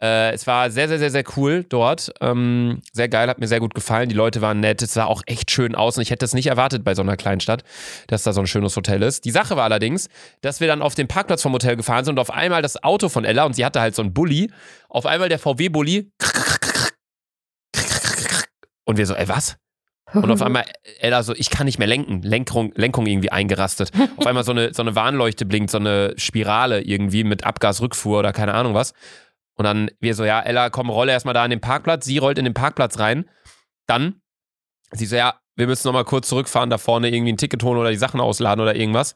Äh, es war sehr, sehr, sehr, sehr cool dort. Ähm, sehr geil, hat mir sehr gut gefallen. Die Leute waren nett, es sah auch echt schön aus und ich hätte es nicht erwartet bei so einer kleinen Stadt, dass da so ein schönes Hotel ist. Die Sache war allerdings, dass wir dann auf den Parkplatz vom Hotel gefahren sind und auf einmal das Auto von Ella, und sie hatte halt so einen Bulli, auf einmal der VW-Bulli und wir so, ey, was? Und auf einmal, Ella so, ich kann nicht mehr lenken. Lenkung, Lenkung irgendwie eingerastet. Auf einmal so eine, so eine Warnleuchte blinkt, so eine Spirale irgendwie mit Abgasrückfuhr oder keine Ahnung was. Und dann wir so, ja, Ella, komm, rolle erstmal da in den Parkplatz. Sie rollt in den Parkplatz rein. Dann, sie so, ja, wir müssen nochmal kurz zurückfahren, da vorne irgendwie ein Ticket holen oder die Sachen ausladen oder irgendwas.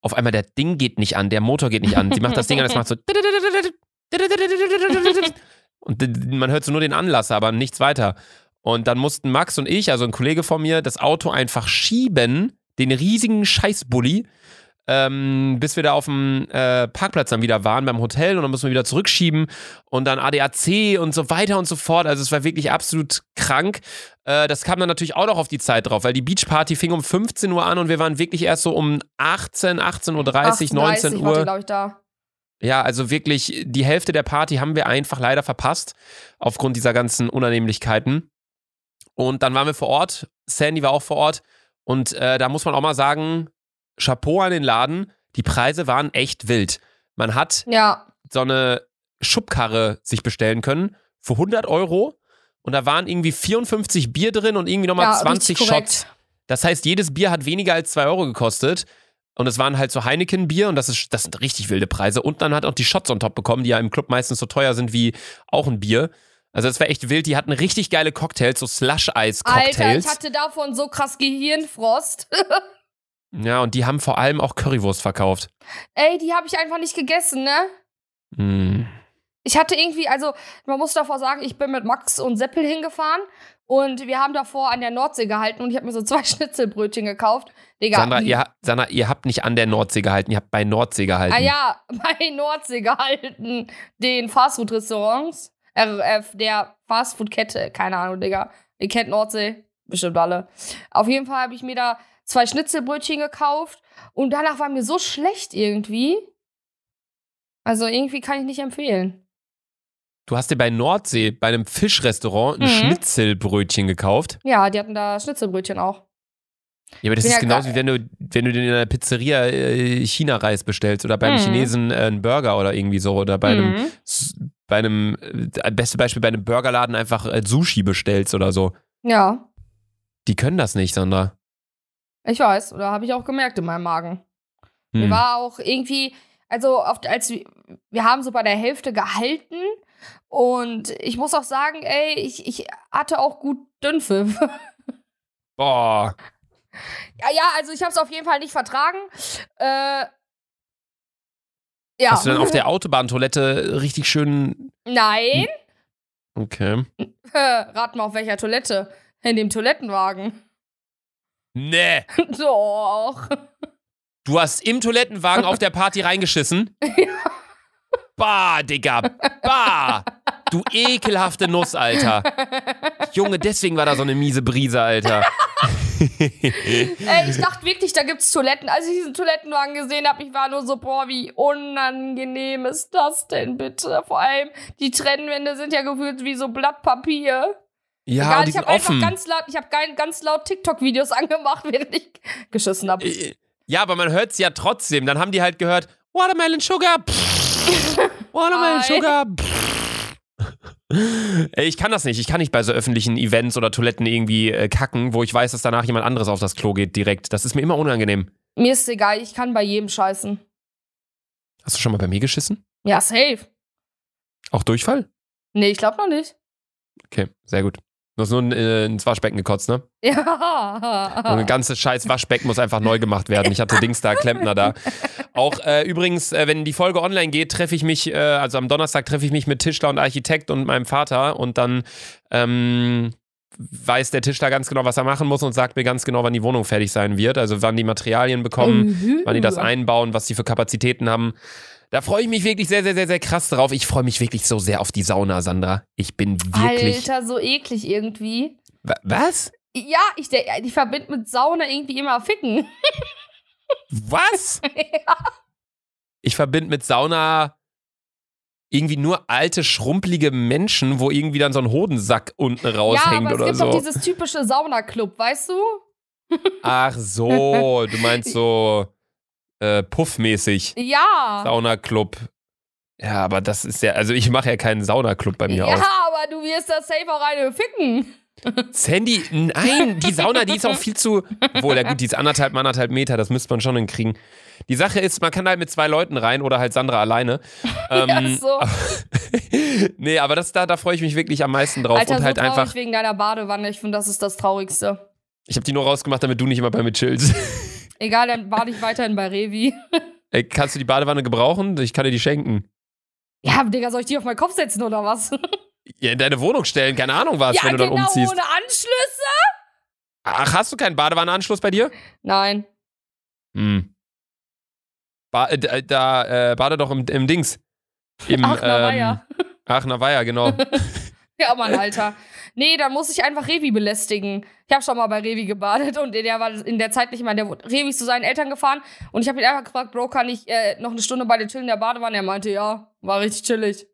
Auf einmal, der Ding geht nicht an, der Motor geht nicht an. Sie macht das Ding an, das macht so. Und man hört so nur den Anlass, aber nichts weiter. Und dann mussten Max und ich, also ein Kollege von mir, das Auto einfach schieben, den riesigen Scheißbully, ähm, bis wir da auf dem äh, Parkplatz dann wieder waren beim Hotel und dann mussten wir wieder zurückschieben und dann ADAC und so weiter und so fort. Also es war wirklich absolut krank. Äh, das kam dann natürlich auch noch auf die Zeit drauf, weil die Beachparty fing um 15 Uhr an und wir waren wirklich erst so um 18, 18.30 Uhr, 19 wart ihr, Uhr. glaube ich, da. Ja, also wirklich, die Hälfte der Party haben wir einfach leider verpasst, aufgrund dieser ganzen Unannehmlichkeiten. Und dann waren wir vor Ort, Sandy war auch vor Ort. Und äh, da muss man auch mal sagen, Chapeau an den Laden, die Preise waren echt wild. Man hat Ja. so eine Schubkarre sich bestellen können für 100 Euro. Und da waren irgendwie 54 Bier drin und irgendwie nochmal ja, 20 richtig korrekt. Shots. Das heißt, jedes Bier hat weniger als 2 Euro gekostet. Und es waren halt so Heineken-Bier und das, ist, das sind richtig wilde Preise. Und dann hat auch die Shots on top bekommen, die ja im Club meistens so teuer sind wie auch ein Bier. Also das war echt wild. Die hatten richtig geile Cocktails, so Alter, Slush-Eis-Cocktails. ich hatte davon so krass Gehirnfrost. Ja, und die haben vor allem auch Currywurst verkauft. Ey, die habe ich einfach nicht gegessen, ne? Mm. Ich hatte irgendwie, also man muss davor sagen, ich bin mit Max und Seppel hingefahren und wir haben davor an der Nordsee gehalten und ich habe mir so zwei Schnitzelbrötchen gekauft. Digga, Sandra, ihr, Sandra, ihr habt nicht an der Nordsee gehalten, ihr habt bei Nordsee gehalten. ah ja, bei Nordsee gehalten, den Fastfood-Restaurants, RF, der Fastfood-Kette, keine Ahnung, Digga. Ihr kennt Nordsee, bestimmt alle. Auf jeden Fall habe ich mir da zwei Schnitzelbrötchen gekauft und danach war mir so schlecht irgendwie. Also irgendwie kann ich nicht empfehlen. Du hast dir bei Nordsee, bei einem Fischrestaurant, ein Mhm. Schnitzelbrötchen gekauft. Ja, die hatten da Schnitzelbrötchen auch. Ja, aber das Bin ist ja genauso wie wenn du, wenn du dir in einer Pizzeria äh, China-Reis bestellst oder beim Mhm. Chinesen äh, einen Burger oder irgendwie so oder bei einem, Mhm. S- bei einem, äh, beste Beispiel bei einem Burgerladen einfach äh, Sushi bestellst oder so. Ja, Die können das nicht, Sandra. ich weiß. Oder habe ich auch gemerkt in meinem Magen. Mir Hm. war auch irgendwie, also oft, als wir, wir haben so bei der Hälfte gehalten und ich muss auch sagen, ey, ich, ich hatte auch gut Dünnpfiff. Boah. ja, ja, also ich habe es auf jeden Fall nicht vertragen. Äh, ja. Hast du dann auf der Autobahntoilette richtig schön. Nein. Okay. Rat mal auf welcher Toilette. In dem Toilettenwagen. Nee. Doch. Du hast im Toilettenwagen auf der Party reingeschissen? Bah, Digga. Bah. Du ekelhafte Nuss, Alter. Junge, deswegen war da so eine miese Brise, Alter. Ey, ich dachte wirklich, da gibt's Toiletten. Als ich diesen Toilettenwagen gesehen habe, ich war nur so, boah, wie unangenehm ist das denn bitte? Vor allem, die Trennwände sind ja gefühlt wie so Blattpapier. Ja, Egal, die ich habe einfach ganz laut, ich habe ganz laut TikTok-Videos angemacht, während ich geschissen habe. Äh, Ja, aber man hört es ja trotzdem. Dann haben die halt gehört, Watermelon Sugar. pff, Watermelon. Sugar. pff. Ey, ich kann das nicht. Ich kann nicht bei so öffentlichen Events oder Toiletten irgendwie äh, kacken, wo ich weiß, dass danach jemand anderes auf das Klo geht direkt. Das ist mir immer unangenehm. Mir ist egal, ich kann bei jedem scheißen. Hast du schon mal bei mir geschissen? Ja, safe. Auch Durchfall? Nee, ich glaube noch nicht. Okay, sehr gut. Du hast nur äh, ins Waschbecken gekotzt, ne? Ja. Und ein ganzes scheiß Waschbecken muss einfach neu gemacht werden. Ich hatte Dings da, Klempner da. Auch äh, übrigens, äh, wenn die Folge online geht, treffe ich mich, äh, also am Donnerstag treffe ich mich mit Tischler und Architekt und meinem Vater und dann ähm, weiß der Tischler ganz genau, was er machen muss und sagt mir ganz genau, wann die Wohnung fertig sein wird. Also wann die Materialien bekommen, Mhm. wann die das einbauen, was die für Kapazitäten haben. Da freue ich mich wirklich sehr, sehr, sehr, sehr krass drauf. Ich freue mich wirklich so sehr auf die Sauna, Sandra. Ich bin wirklich. Alter, so eklig irgendwie. Wa- Was? Ja, ich, ich verbinde mit Sauna irgendwie immer Ficken. Was? Ich verbinde mit Sauna irgendwie nur alte, schrumpelige Menschen, wo irgendwie dann so ein Hodensack unten ja, raushängt aber es oder gibt so. doch dieses typische Saunaclub, weißt du? Ach so, du meinst so äh, puffmäßig. Ja. Saunaclub. Ja, aber das ist ja, also ich mache ja keinen Saunaclub bei mir ja, auf. aber du wirst da safe auch eine ficken. Sandy, nein, die Sauna, die ist auch viel zu. Obwohl, ja gut, die ist anderthalb mal anderthalb Meter, das müsste man schon hinkriegen. Die Sache ist, man kann halt mit zwei Leuten rein oder halt Sandra alleine. Ähm, Ja, so. nee, aber das, da, da freue ich mich wirklich am meisten drauf. Alter, und halt so traurig einfach, wegen deiner Badewanne. Ich finde, das ist das Traurigste. ich habe die nur rausgemacht, damit du nicht immer bei mir chillst. Egal, dann bade ich weiterhin bei Revi. Ey, kannst du die Badewanne gebrauchen? Ich kann dir die schenken. Ja, Digga, soll ich die auf meinen Kopf setzen oder was? Ja, in deine Wohnung stellen, keine Ahnung was, ja, wenn du genau, dann umziehst. ohne Anschlüsse? Ach, hast du keinen Badewannenanschluss bei dir? Nein. Hm. Ba äh, da, da äh, bade doch im, im Dings. Im, Aachener ähm, Weiher. Aachener Weiher, genau. Ja, Mann, Alter. Nee, dann muss ich einfach Revi belästigen. Ich habe schon mal bei Revi gebadet und der war in der Zeit nicht mehr. Der Revi ist zu seinen Eltern gefahren und ich habe ihn einfach gefragt, Bro, kann ich äh, noch eine Stunde bei dir chillen in der Badewanne? Er meinte, ja, war richtig chillig.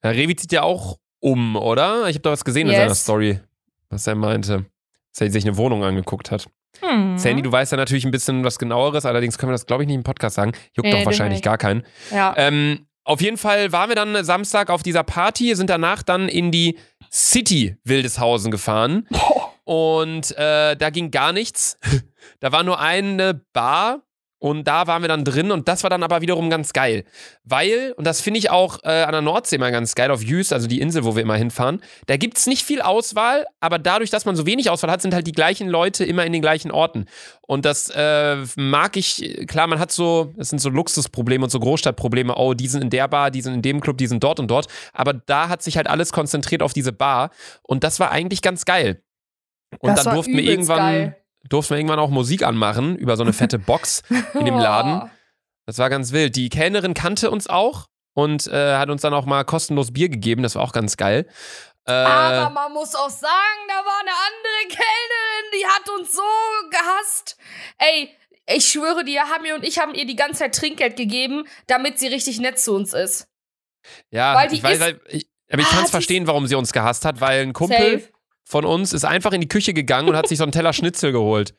Herr Revi zieht ja auch um, oder? Ich habe da was gesehen in Yes. seiner Story, was er meinte. Dass er sich eine Wohnung angeguckt hat. Hm. Sandy, du weißt ja natürlich ein bisschen was genaueres, allerdings können wir das, glaube ich, nicht im Podcast sagen. Juckt Nee, doch wahrscheinlich gar keinen. Ja. Ähm, auf jeden Fall waren wir dann Samstag auf dieser Party, sind danach dann in die City Wildeshausen gefahren. Und äh, da ging gar nichts. Da war nur eine Bar und da waren wir dann drin und das war dann aber wiederum ganz geil. Weil, und das finde ich auch äh, an der Nordsee mal ganz geil, auf Jüst, also die Insel, wo wir immer hinfahren, da gibt es nicht viel Auswahl, aber dadurch, dass man so wenig Auswahl hat, sind halt die gleichen Leute immer in den gleichen Orten. Und das äh, mag ich, klar, man hat so, es sind so Luxusprobleme und so Großstadtprobleme, oh, die sind in der Bar, die sind in dem Club, die sind dort und dort, aber da hat sich halt alles konzentriert auf diese Bar und das war eigentlich ganz geil. Und Das dann durften wir irgendwann, geil. Durften wir irgendwann auch Musik anmachen über so eine fette Box in dem Laden. Oh. Das war ganz wild. Die Kellnerin kannte uns auch und äh, hat uns dann auch mal kostenlos Bier gegeben. Das war auch ganz geil. Äh, Aber man muss auch sagen, da war eine andere Kellnerin, die hat uns so gehasst. Ey, ich schwöre dir, Hami und ich haben ihr die ganze Zeit Trinkgeld gegeben, damit sie richtig nett zu uns ist. ja, weil die ich weiß, ist- weil- ich, aber ich Ah, kann es verstehen, warum sie uns gehasst hat, weil ein Kumpel Safe. Von uns ist einfach in die Küche gegangen und hat sich so einen Teller Schnitzel geholt.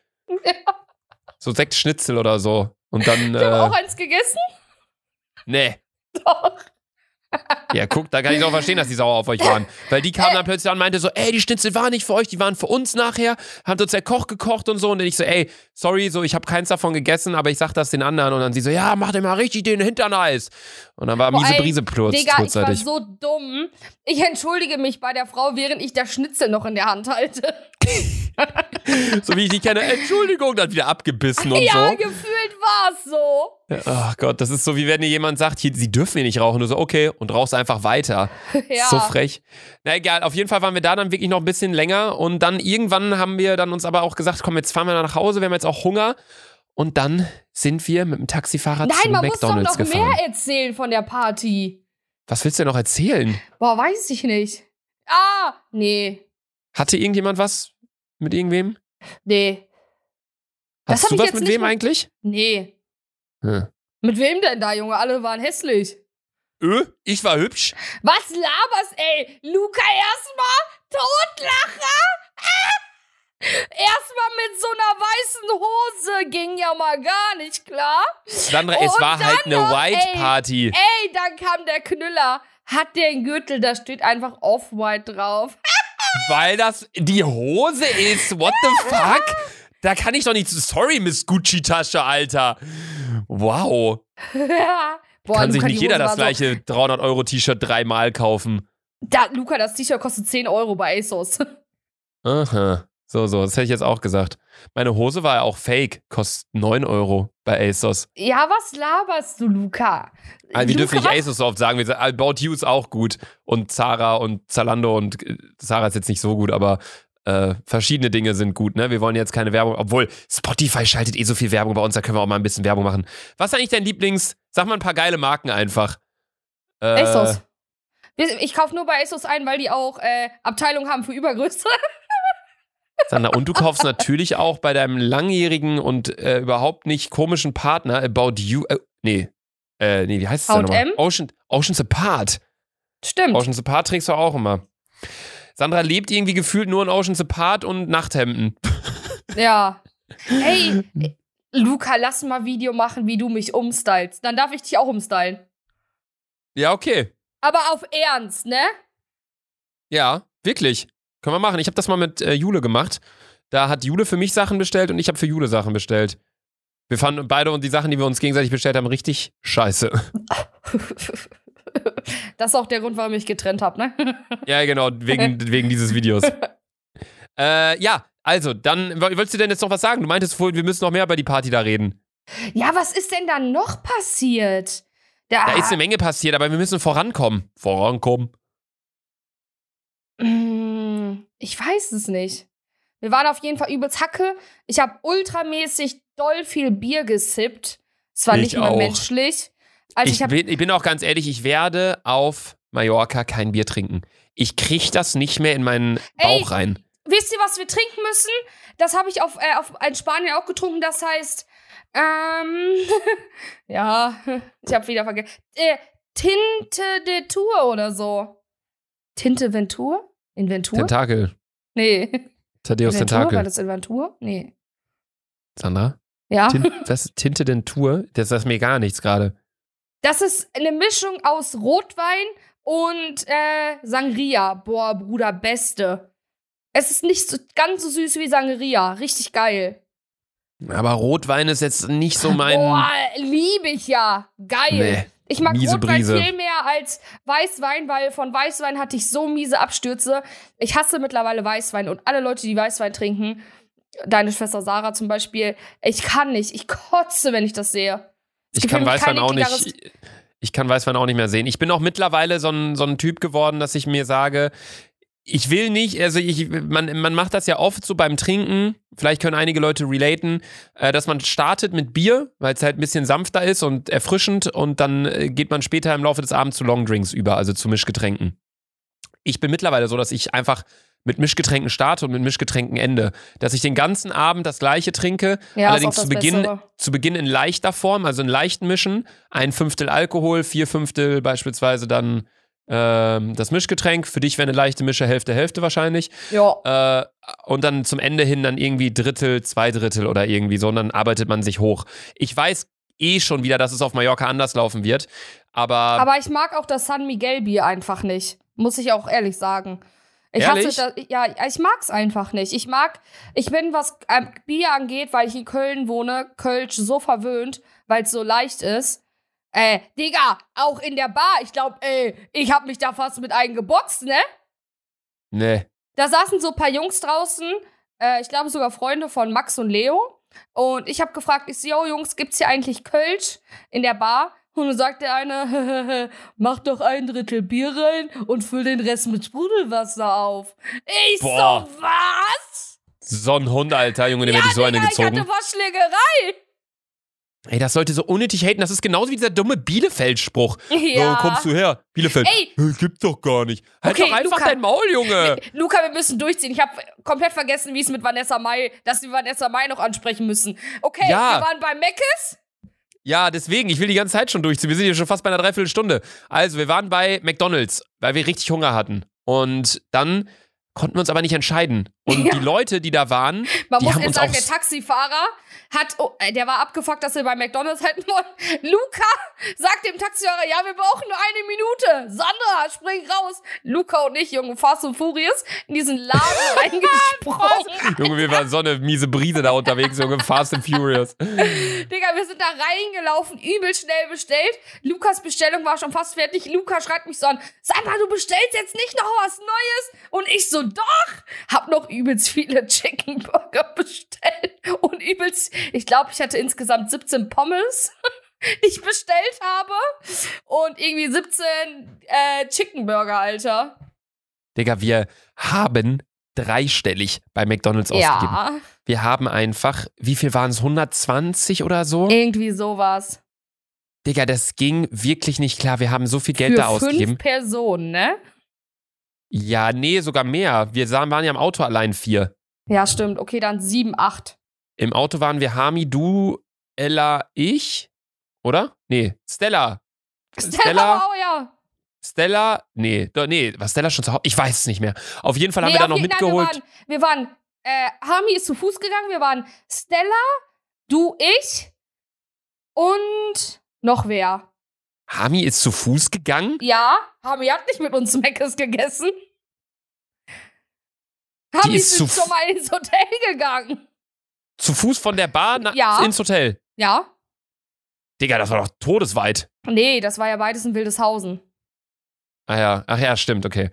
So sechs Schnitzel oder so. Und dann. Ich habe auch Äh, eins gegessen. nee. Doch. Ja, guck, da kann ich auch verstehen, dass die sauer auf euch waren. Weil die kamen dann plötzlich an und meinte so, ey, die Schnitzel waren nicht für euch, die waren für uns nachher. Hat uns der Koch gekocht und so. Und dann ich so, ey, sorry, so, ich habe keins davon gegessen, aber ich sag das den anderen. Und dann sie so, ja, mach dir mal richtig den Hintern heiß. Und dann war Boah, miese Brise kurz, Digga, ich war kurzzeitig. so dumm. Ich entschuldige mich bei der Frau, während ich das Schnitzel noch in der Hand halte. So wie ich die kenne, Entschuldigung, dann wieder abgebissen und ja, so. gefühlt war es so. Ach Gott, das ist so, wie wenn dir jemand sagt, hier, sie dürfen hier nicht rauchen. Du so, okay, und rauchst einfach weiter. Ja. So frech. Na egal, auf jeden Fall waren wir da dann wirklich noch ein bisschen länger und dann irgendwann haben wir dann uns aber auch gesagt, komm, jetzt fahren wir nach Hause, wir haben jetzt auch Hunger. Und dann sind wir mit dem Taxifahrer Nein, zu man muss doch McDonalds noch gefahren. mehr erzählen von der Party. Was willst du denn noch erzählen? Boah, weiß ich nicht. Ah, nee. Hatte irgendjemand was mit irgendwem? Nee. Das Hast hab du was mit wem eigentlich? Nee. Hm. Mit wem denn da, Junge? Alle waren hässlich. Ö, ich war hübsch. Was laberst, ey? Luca erstmal Totlacher? Ah! Erstmal mit so einer weißen Hose ging ja mal gar nicht klar. Sandra, es war halt eine noch, White ey, Party. Ey, dann kam der Knüller. Hat der einen Gürtel, da steht einfach Off-White drauf. Weil das die Hose ist. What the fuck? Da kann ich doch nicht. Sorry, Miss Gucci-Tasche, Alter. Wow. Boah, kann sich Luca, nicht die jeder das gleiche 300-Euro-T-Shirt dreimal kaufen. So, da, Luca, das T-Shirt kostet 10 Euro bei ASOS. Aha. So, so, das hätte ich jetzt auch gesagt. Meine Hose war ja auch fake. Kostet 9 Euro bei ASOS. ja, was laberst du, Luca? Also, wir dürfen nicht ASOS so oft sagen. Wir sagen, About You ist auch gut. Und Zara und Zalando und äh, Zara ist jetzt nicht so gut, aber äh, verschiedene Dinge sind gut, ne? Wir wollen jetzt keine Werbung, obwohl Spotify schaltet eh so viel Werbung bei uns, da können wir auch mal ein bisschen Werbung machen. Was ist eigentlich dein Lieblings? Sag mal ein paar geile Marken einfach. Äh, ASOS. Ich kaufe nur bei ASOS ein, weil die auch äh, Abteilung haben für Übergröße. Sandra, und du kaufst natürlich auch bei deinem langjährigen und äh, überhaupt nicht komischen Partner About You. Äh, nee. Äh, nee, wie heißt es denn nochmal? H&M? Ocean, Oceans Apart. Stimmt. Oceans Apart trägst du auch immer. Sandra lebt irgendwie gefühlt nur in Oceans Apart und Nachthemden. Ja. Ey, Luca, lass mal Video machen, wie du mich umstylst. Dann darf ich dich auch umstylen. Ja, okay. Aber auf Ernst, ne? Ja, wirklich. Können wir machen. Ich habe das mal mit äh, Jule gemacht. Da hat Jule für mich Sachen bestellt und ich habe für Jule Sachen bestellt. Wir fanden beide und die Sachen, die wir uns gegenseitig bestellt haben, richtig scheiße. Das ist auch der Grund, warum ich getrennt habe, ne? ja, genau, wegen, wegen dieses Videos. äh, ja, also, dann, woll- wolltest du denn jetzt noch was sagen? Du meintest vorhin, wir müssen noch mehr über die Party da reden. Ja, was ist denn da noch passiert? Da, Da ist eine Menge passiert, aber wir müssen vorankommen. Vorankommen. Mm, ich weiß es nicht. Wir waren auf jeden Fall übelst Hacke. Ich habe ultramäßig doll viel Bier gesippt. Es war Ich nicht mehr auch. menschlich. Also ich, ich, bin, ich bin auch ganz ehrlich, ich werde auf Mallorca kein Bier trinken. Ich krieg das nicht mehr in meinen Ey. Bauch rein. Wisst ihr, was wir trinken müssen? Das habe ich auf, äh, auf in Spanien auch getrunken. Das heißt, ähm, ja, ich habe wieder vergessen. Äh, Tinte de Tour oder so. Tinte Ventur? Inventur? Tentakel. nee. Thaddeus Inventur? War Tentakel. das Inventur? Nee. Sandra? Ja. Tin was ist Tinte Dentur? Das sagt mir gar nichts gerade. Das ist eine Mischung aus Rotwein und äh, Sangria. Boah, Bruder, beste. Es ist nicht so, ganz so süß wie Sangria. Richtig geil. Aber Rotwein ist jetzt nicht so mein. Boah, liebe ich ja. Geil. Nee. Ich mag miese Rotwein Brise. viel mehr als Weißwein, weil von Weißwein hatte ich so miese Abstürze. Ich hasse mittlerweile Weißwein und alle Leute, die Weißwein trinken, deine Schwester Sarah zum Beispiel, ich kann nicht. Ich kotze, wenn ich das sehe. Ich gibt kann Weißwein auch nicht. Ich kann Weißwein auch nicht mehr sehen. Ich bin auch mittlerweile so ein, so ein Typ geworden, dass ich mir sage, ich will nicht, also ich, man, man macht das ja oft so beim Trinken, vielleicht können einige Leute relaten, äh, dass man startet mit Bier, weil es halt ein bisschen sanfter ist und erfrischend und dann äh, geht man später im Laufe des Abends zu Longdrinks über, also zu Mischgetränken. Ich bin mittlerweile so, dass ich einfach mit Mischgetränken starte und mit Mischgetränken ende. Dass ich den ganzen Abend das gleiche trinke, Ja, allerdings zu Beginn, Bessere. zu Beginn in leichter Form, also in leichten Mischen, ein Fünftel Alkohol, vier Fünftel beispielsweise dann ähm, das Mischgetränk. Für dich wäre eine leichte Mische, Hälfte, Hälfte wahrscheinlich. Ja. Äh, und dann zum Ende hin dann irgendwie Drittel, zwei Drittel oder irgendwie so. Und dann arbeitet man sich hoch. Ich weiß eh schon wieder, dass es auf Mallorca anders laufen wird. Aber, Aber ich mag auch das San Miguel Bier einfach nicht. Muss ich auch ehrlich sagen. Ich Ehrlich? hasse das, ja, ich mag's einfach nicht. Ich mag, ich bin, was ähm, Bier angeht, weil ich in Köln wohne, Kölsch so verwöhnt, weil es so leicht ist. Äh, Digga, auch in der Bar, ich glaub, ey, ich hab mich da fast mit eingeboxt, ne? nee. Da saßen so ein paar Jungs draußen, äh, ich glaube sogar Freunde von Max und Leo. Und ich habe gefragt, ich so, yo, Jungs, gibt's hier eigentlich Kölsch in der Bar? Und dann sagt der eine, mach doch ein Drittel Bier rein und füll den Rest mit Sprudelwasser auf. Ich Boah. so, was? So ein Hund, Alter, Junge, dem hätte ich so eine Digga, ich gezogen. hatte was Schlägerei. Ey, das sollte so unnötig haten. Das ist genauso wie dieser dumme Bielefeld-Spruch. Ja. So, kommst du her? Bielefeld. Ey. Äh, Gibt's doch gar nicht. Halt Okay, doch einfach Luca. dein Maul, Junge. Luca, wir müssen durchziehen. Ich habe komplett vergessen, wie es mit Vanessa Mai, dass wir Vanessa Mai noch ansprechen müssen. Okay, Ja. wir waren bei Meckes. Ja, deswegen, ich will die ganze Zeit schon durchziehen. Wir sind hier schon fast bei einer Dreiviertelstunde. Also, wir waren bei McDonalds, weil wir richtig Hunger hatten. Und dann konnten wir uns aber nicht entscheiden. Und Ja. die Leute, die da waren, Man die muss haben jetzt uns sagen, auch der Taxifahrer hat, oh, äh, der war abgefuckt, dass wir bei McDonalds halten wollen. Luca sagt dem Taxifahrer, ja, wir brauchen nur eine Minute. Sandra, spring raus. Luca und ich, Junge, Fast und Furious, in diesen Laden reingesprungen. Junge, wir waren so eine miese Brise da unterwegs, Junge, Fast and Furious. Digga, wir sind da reingelaufen, übel schnell bestellt. Lukas Bestellung war schon fast fertig. Luca schreit mich so an, Sandra, du bestellst jetzt nicht noch was Neues? Und ich so, doch. Hab noch übelst viele Chicken Burger bestellt. Und übelst, ich glaube, ich hatte insgesamt 17 Pommes, die ich bestellt habe. Und irgendwie 17 äh, Chicken Burger, Alter. Digga, wir haben dreistellig bei McDonalds ausgegeben. Ja, Wir haben einfach, wie viel waren es? 120 oder so? irgendwie sowas. Digga, das ging wirklich nicht klar. Wir haben so viel Geld Für da ausgegeben. fünf Personen, ne? Ja, nee, sogar mehr. Wir waren ja im Auto allein vier. Ja, stimmt. Okay, dann sieben, acht. Im Auto waren wir Hami, du, Ella, ich. Oder? Nee, Stella. Stella, oh ja. Stella, nee, nee, war Stella schon zu Hause? Ich weiß es nicht mehr. Auf jeden Fall haben Nee, wir da noch jeden- mitgeholt. Nein, wir waren, wir waren äh, Hami ist zu Fuß gegangen, wir waren Stella, du, ich und noch wer. Hami ist zu Fuß gegangen? Ja, Hami hat nicht mit uns Meckes gegessen. Hami ist ist, zu schon mal ins Hotel gegangen. Zu Fuß von der Bar Ja. ins Hotel. Ja? Digga, das war doch todesweit. Nee, das war ja beides in Wildeshausen. Ah ja, ach ja, stimmt, okay.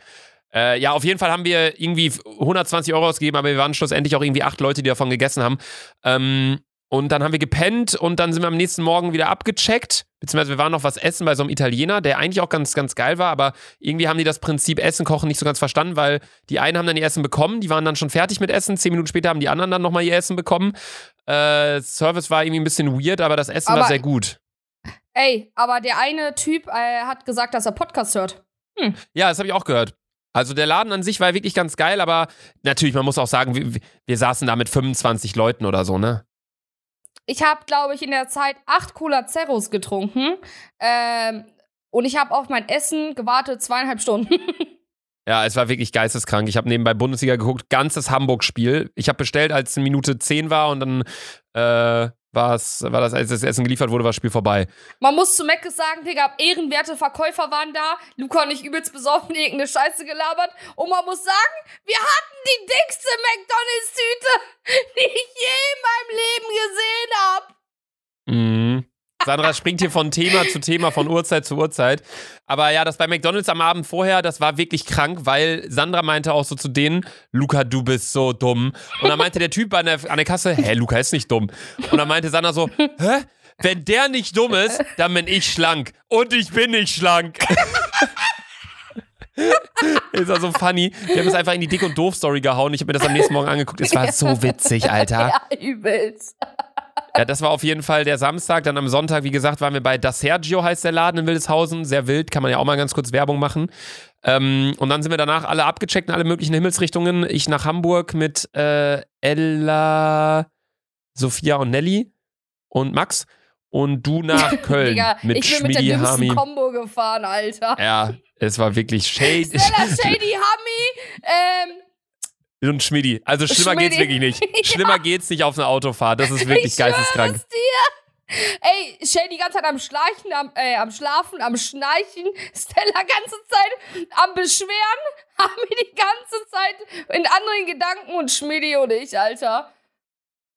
Äh, ja, auf jeden Fall haben wir irgendwie 120 Euro ausgegeben, aber wir waren schlussendlich auch irgendwie acht Leute, die davon gegessen haben. Ähm, und dann haben wir gepennt und dann sind wir am nächsten Morgen wieder abgecheckt. Beziehungsweise wir waren noch was essen bei so einem Italiener, der eigentlich auch ganz, ganz geil war, aber irgendwie haben die das Prinzip Essen kochen nicht so ganz verstanden, weil die einen haben dann ihr Essen bekommen, die waren dann schon fertig mit Essen. Zehn Minuten später haben die anderen dann nochmal ihr Essen bekommen. Äh, Service war irgendwie ein bisschen weird, aber das Essen war Aber- sehr gut. Ey, aber der eine Typ äh, hat gesagt, dass er Podcast hört. Ja, das habe ich auch gehört. Also der Laden an sich war wirklich ganz geil, aber natürlich, man muss auch sagen, wir, wir saßen da mit 25 Leuten oder so, ne? Ich habe, glaube ich, in der Zeit acht Cola Zeros getrunken. Ähm, und ich habe auf mein Essen gewartet zweieinhalb Stunden. Ja, es war wirklich geisteskrank. Ich habe nebenbei Bundesliga geguckt, ganzes Hamburg-Spiel. Ich habe bestellt, als es Minute 10 war und dann äh, war das, als das Essen geliefert wurde, war das Spiel vorbei. Man muss zu Meckes sagen, Digga, ehrenwerte Verkäufer waren da. Luca und ich übelst besoffen irgendeine Scheiße gelabert. Und man muss sagen, wir hatten die dickste McDonalds-Tüte, die ich je in meinem Leben gesehen habe. Mhm. Sandra springt hier von Thema zu Thema, von Uhrzeit zu Uhrzeit. Aber ja, das bei McDonalds am Abend vorher, das war wirklich krank, weil Sandra meinte auch so zu denen, Luca, du bist so dumm. Und dann meinte der Typ an der, an der Kasse, hä, Luca ist nicht dumm. Und dann meinte Sandra so, hä? Wenn der nicht dumm ist, dann bin ich schlank. Und ich bin nicht schlank. ist war so funny. Wir haben es einfach in die Dick- und Doof-Story gehauen. Ich habe mir das am nächsten Morgen angeguckt. Es war so witzig, Alter. Ja, übelst. Ja, das war auf jeden Fall der Samstag. Dann am Sonntag, wie gesagt, waren wir bei Das Sergio, heißt der Laden in Wildeshausen. Sehr wild, kann man ja auch mal ganz kurz Werbung machen. Ähm, und dann sind wir danach alle abgecheckt in alle möglichen Himmelsrichtungen. Ich nach Hamburg mit äh, Ella, Sophia und Nelly und Max. Und du nach Köln Digga, mit ich bin mit der Schmidi dümmsten Hami. Combo gefahren, Alter. Ja, es war wirklich shady. Stella Shady Hummy. Ähm, Und Schmidi. Also schlimmer geht's Schmidi. wirklich nicht. Schlimmer geht's nicht auf einer Autofahrt. Das ist wirklich ich geisteskrank. es dir. Ey, Shay die ganze Zeit am Schleichen, am, äh, am Schlafen, am Schnarchen. Stella ganze Zeit am Beschweren. Haben wir die ganze Zeit in anderen Gedanken und Schmidi und ich, Alter.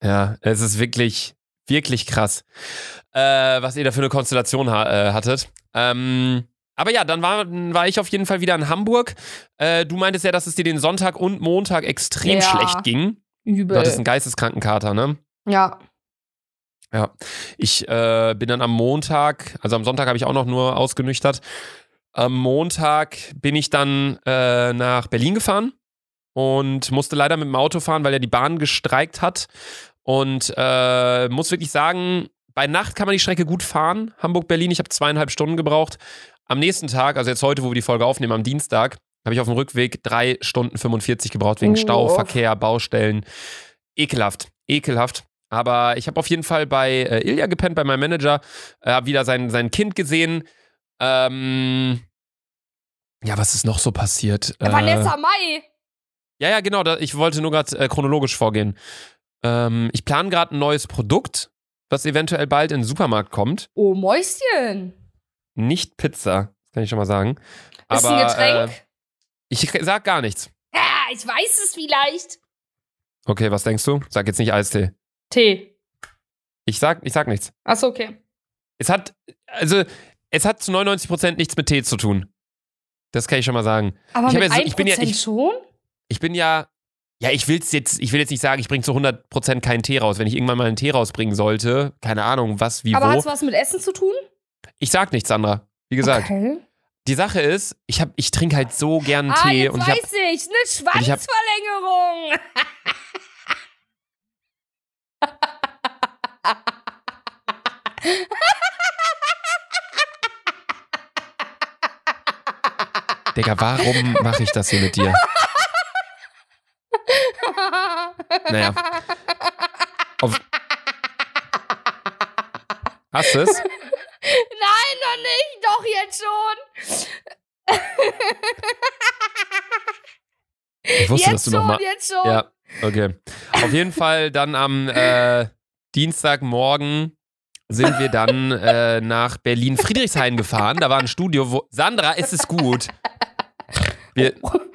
Ja, es ist wirklich, wirklich krass, äh, was ihr da für eine Konstellation ha äh, hattet. Ähm, aber ja, dann war, war ich auf jeden Fall wieder in Hamburg. Äh, du meintest ja, dass es dir den Sonntag und Montag extrem Ja. schlecht ging. Du Übel. hattest einen Geisteskrankenkater, ne? ja. Ja. Ich äh, bin dann am Montag, also am Sonntag habe ich auch noch nur ausgenüchtert. Am Montag bin ich dann äh, nach Berlin gefahren und musste leider mit dem Auto fahren, weil ja die Bahn gestreikt hat. Und äh, muss wirklich sagen, bei Nacht kann man die Strecke gut fahren. Hamburg-Berlin, ich habe zweieinhalb Stunden gebraucht. Am nächsten Tag, also jetzt heute, wo wir die Folge aufnehmen, am Dienstag, habe ich auf dem Rückweg drei Stunden 45 gebraucht wegen Stau, Uff. Verkehr, Baustellen. Ekelhaft, ekelhaft. Aber ich habe auf jeden Fall bei äh, Ilja gepennt, bei meinem Manager, äh, habe wieder sein, sein Kind gesehen. Ähm, ja, was ist noch so passiert? Äh, Vanessa Mai. ja, ja, genau. Da, ich wollte nur gerade äh, chronologisch vorgehen. Ähm, ich plane gerade ein neues Produkt, was eventuell bald in den Supermarkt kommt. Oh, Mäuschen. Nicht Pizza, das kann ich schon mal sagen. Ist Aber ein Getränk? Äh, ich sag gar nichts. ja, ich weiß es vielleicht. Okay, was denkst du? Sag jetzt nicht Eistee. Tee. Ich sag, ich sag nichts. Achso, okay. Es hat, also, es hat zu 99% nichts mit Tee zu tun. Das kann ich schon mal sagen. Aber Ich mit jetzt- ich bin ja- 1% ich- schon? Ich bin ja, ja, ich will's jetzt, ich will jetzt nicht sagen, ich bringe zu 100% keinen Tee raus. Wenn ich irgendwann mal einen Tee rausbringen sollte, keine Ahnung, was, wie, Aber hat wo. es was mit Essen zu tun? Ich sag nichts, Sandra. Wie gesagt, Okay. die Sache ist, ich, hab, ich trinke halt so gern Ah, Tee jetzt und ich hab, weiß ich. Eine und ich hab- Schwanzverlängerung. Digga, warum mache ich das hier mit dir? Naja. Auf, hast du es? Noch nicht. Doch, jetzt schon. Ich wusste, jetzt dass du noch schon, mal. jetzt schon. Ja, okay. Auf jeden Fall dann am äh, Dienstagmorgen sind wir dann äh, nach Berlin-Friedrichshain gefahren. Da war ein Studio, wo. Sandra, ist es gut? Wir,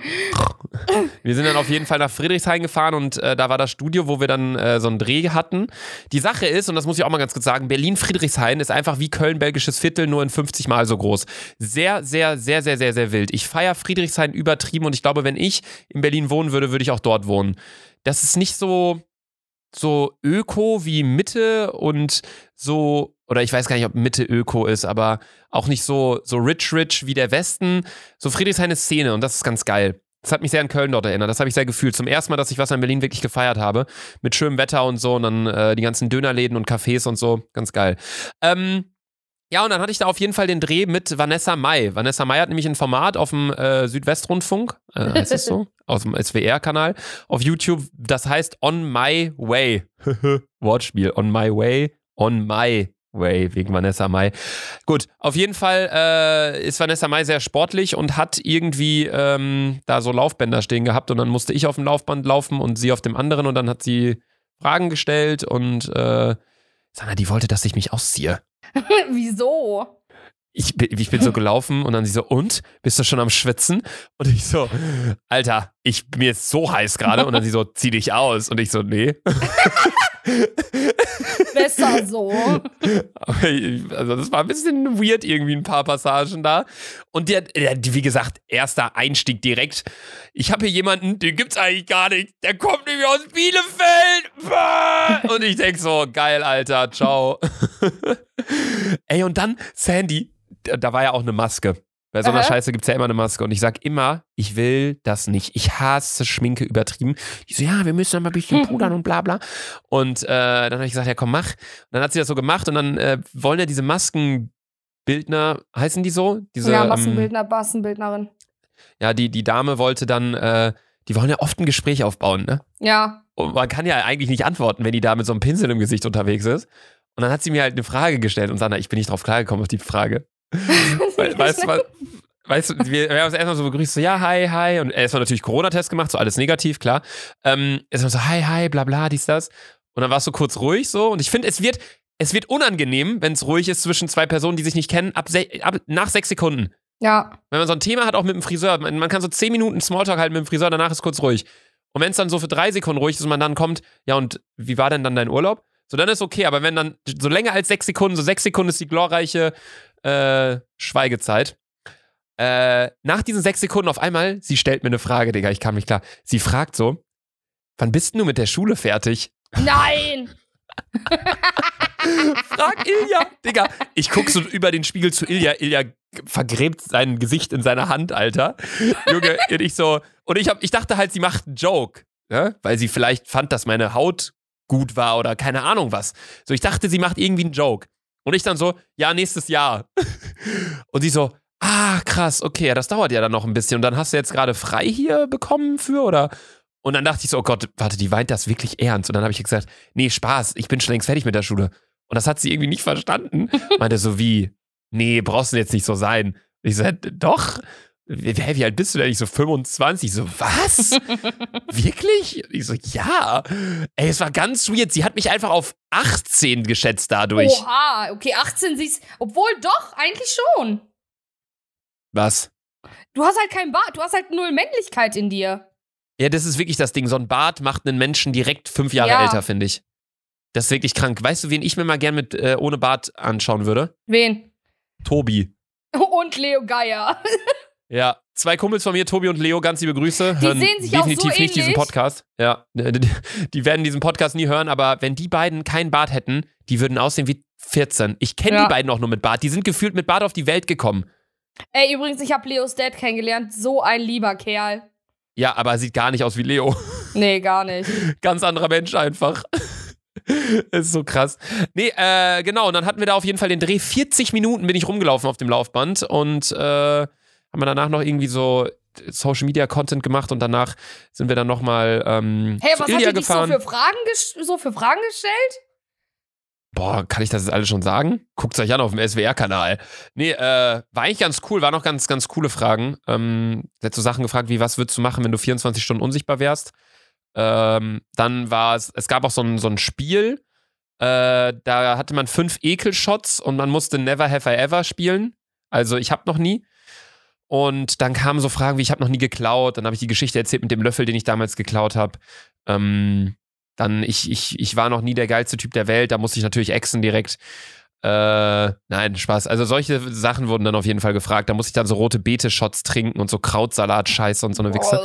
wir sind dann auf jeden Fall nach Friedrichshain gefahren und äh, da war das Studio, wo wir dann äh, so einen Dreh hatten. Die Sache ist, und das muss ich auch mal ganz kurz sagen, Berlin-Friedrichshain ist einfach wie Köln-Belgisches Viertel, nur in 50 Mal so groß. Sehr, sehr, sehr, sehr, sehr, sehr wild. Ich feiere Friedrichshain übertrieben und ich glaube, wenn ich in Berlin wohnen würde, würde ich auch dort wohnen. Das ist nicht so, so öko wie Mitte und so, oder ich weiß gar nicht, ob Mitte öko ist, aber auch nicht so, so rich, rich wie der Westen. So Friedrichshain ist Szene und das ist ganz geil. Das hat mich sehr an Köln dort erinnert. Das habe ich sehr gefühlt. Zum ersten Mal, dass ich was in Berlin wirklich gefeiert habe. Mit schönem Wetter und so und dann äh, die ganzen Dönerläden und Cafés und so. Ganz geil. Ähm, ja, und dann hatte ich da auf jeden Fall den Dreh mit Vanessa May. Vanessa May hat nämlich ein Format auf dem äh, Südwestrundfunk, äh, heißt es so, auf dem SWR-Kanal, auf YouTube, das heißt On My Way. Wortspiel, On My Way, On My Way, wegen Vanessa May. Gut, auf jeden Fall äh, ist Vanessa May sehr sportlich und hat irgendwie ähm, da so Laufbänder stehen gehabt und dann musste ich auf dem Laufband laufen und sie auf dem anderen und dann hat sie Fragen gestellt und äh, Sandra, die wollte, dass ich mich ausziehe Wieso? ich ich bin so gelaufen und dann sie so, und? Bist du schon am Schwitzen? Und ich so, Alter, ich, mir ist so heiß gerade. Und dann sie so, zieh dich aus. Und ich so, nee. Besser so. Also das war ein bisschen weird irgendwie, ein paar Passagen da. Und der, der wie gesagt, erster Einstieg direkt. Ich habe hier jemanden, den gibt's eigentlich gar nicht. Der kommt nämlich aus Bielefeld. Und ich denk so, geil, Alter, ciao. Ey, und dann Sandy, da war ja auch eine Maske. Bei so einer Aha. Scheiße gibt's ja immer eine Maske. Und ich sag immer, ich will das nicht. Ich hasse Schminke übertrieben. Die so, ja, wir müssen mal ein bisschen pudern und bla bla. Und äh, dann habe ich gesagt, ja komm, mach. Und dann hat sie das so gemacht und dann äh, wollen ja diese Maskenbildner, heißen die so? Diese, ja, ähm, Massenbildner, Massenbildnerin. ja, die, die Dame wollte dann, äh, die wollen ja oft ein Gespräch aufbauen, ne? Ja. Und man kann ja eigentlich nicht antworten, wenn die da mit so einem Pinsel im Gesicht unterwegs ist. Und dann hat sie mir halt eine Frage gestellt und Sandra, ich bin nicht drauf klargekommen auf die Frage. We weißt, du, weißt du, wir, wir haben uns erstmal so begrüßt, so, ja, hi, hi. Und erstmal natürlich Corona-Test gemacht, so alles negativ, klar. Ähm, erstmal so, hi, hi, bla, bla, dies, das. Und dann war es so kurz ruhig so. Und ich finde, es wird, es wird unangenehm, wenn es ruhig ist zwischen zwei Personen, die sich nicht kennen, ab, ab nach sechs Sekunden. Ja. Wenn man so ein Thema hat, auch mit dem Friseur, man, man kann so zehn Minuten Smalltalk halten mit dem Friseur, danach ist kurz ruhig. Und wenn es dann so für drei Sekunden ruhig ist und man dann kommt, ja, und wie war denn dann dein Urlaub? So, dann ist okay, aber wenn dann so länger als sechs Sekunden, so sechs Sekunden ist die glorreiche äh, Schweigezeit. Äh, nach diesen sechs Sekunden auf einmal, sie stellt mir eine Frage, Digga, ich kam nicht klar. Sie fragt so, wann bist denn du mit der Schule fertig? Nein! Frag Ilja. Digga, ich guck so über den Spiegel zu Ilja. Ilja vergräbt sein Gesicht in seiner Hand, Alter. Junge, und ich so. Und ich, hab, ich dachte halt, sie macht einen Joke. Ne? Weil sie vielleicht fand, dass meine Haut gut war oder keine Ahnung was. So, ich dachte, sie macht irgendwie einen Joke. Und ich dann so, ja, nächstes Jahr. Und sie so, ah, krass, okay, ja, das dauert ja dann noch ein bisschen. Und dann hast du jetzt gerade frei hier bekommen für, oder? Und dann dachte ich so, oh Gott, warte, die weint das wirklich ernst. Und dann habe ich gesagt, nee, Spaß, ich bin schon längst fertig mit der Schule. Und das hat sie irgendwie nicht verstanden. Meinte so, wie, nee, brauchst du jetzt nicht so sein. Und ich so, "Hä, doch. Wie, wie alt bist du denn? Ich so, 25. Ich so, was? Wirklich? Ich so, ja. Ey, es war ganz weird. Sie hat mich einfach auf 18 geschätzt dadurch. Oha, okay, 18 siehst. Obwohl doch, eigentlich schon. Was? Du hast halt kein Bart, du hast halt null Männlichkeit in dir. Ja, das ist wirklich das Ding. So ein Bart macht einen Menschen direkt fünf Jahre Ja. älter, finde ich. Das ist wirklich krank. Weißt du, wen ich mir mal gern mit äh, ohne Bart anschauen würde? Wen? Tobi. Und Leo Geier. Ja, zwei Kumpels von mir, Tobi und Leo, ganz liebe Grüße. Die hören sehen sich auch so definitiv nicht diesen. Podcast. Ja, die, werden diesen Podcast nie hören, aber wenn die beiden keinen Bart hätten, die würden aussehen wie 14. Ich kenne Ja. die beiden auch nur mit Bart. Die sind gefühlt mit Bart auf die Welt gekommen. Ey, übrigens, ich habe Leos Dad kennengelernt. So ein lieber Kerl. Ja, aber er sieht gar nicht aus wie Leo. Nee, gar nicht. Ganz anderer Mensch einfach. Ist so krass. Nee, äh, genau. Und dann hatten wir da auf jeden Fall den Dreh. 40 Minuten bin ich rumgelaufen auf dem Laufband und äh, haben wir danach noch irgendwie so Social Media Content gemacht und danach sind wir dann nochmal ähm, Hey, was Ilja hat dich so für, Fragen so für Fragen gestellt? Boah, kann ich das jetzt alles schon sagen? Guckt euch an auf dem SWR-Kanal. Nee, äh, war eigentlich ganz cool, waren noch ganz, ganz coole Fragen. Ähm, sie hat so Sachen gefragt, wie, was würdest du machen, wenn du 24 Stunden unsichtbar wärst? Ähm, dann war es, es gab auch so ein, so ein Spiel, äh, da hatte man fünf Ekelshots und man musste Never Have I Ever spielen. Also ich hab noch nie. Und dann kamen so Fragen wie, ich habe noch nie geklaut. Dann habe ich die Geschichte erzählt mit dem Löffel, den ich damals geklaut habe. Ähm, dann, ich, ich, ich war noch nie der geilste Typ der Welt. Da musste ich natürlich exen direkt. Äh, nein, Spaß. Also solche Sachen wurden dann auf jeden Fall gefragt. Da musste ich dann so rote Beete-Shots trinken und so Krautsalat-Scheiße und so eine Wichse.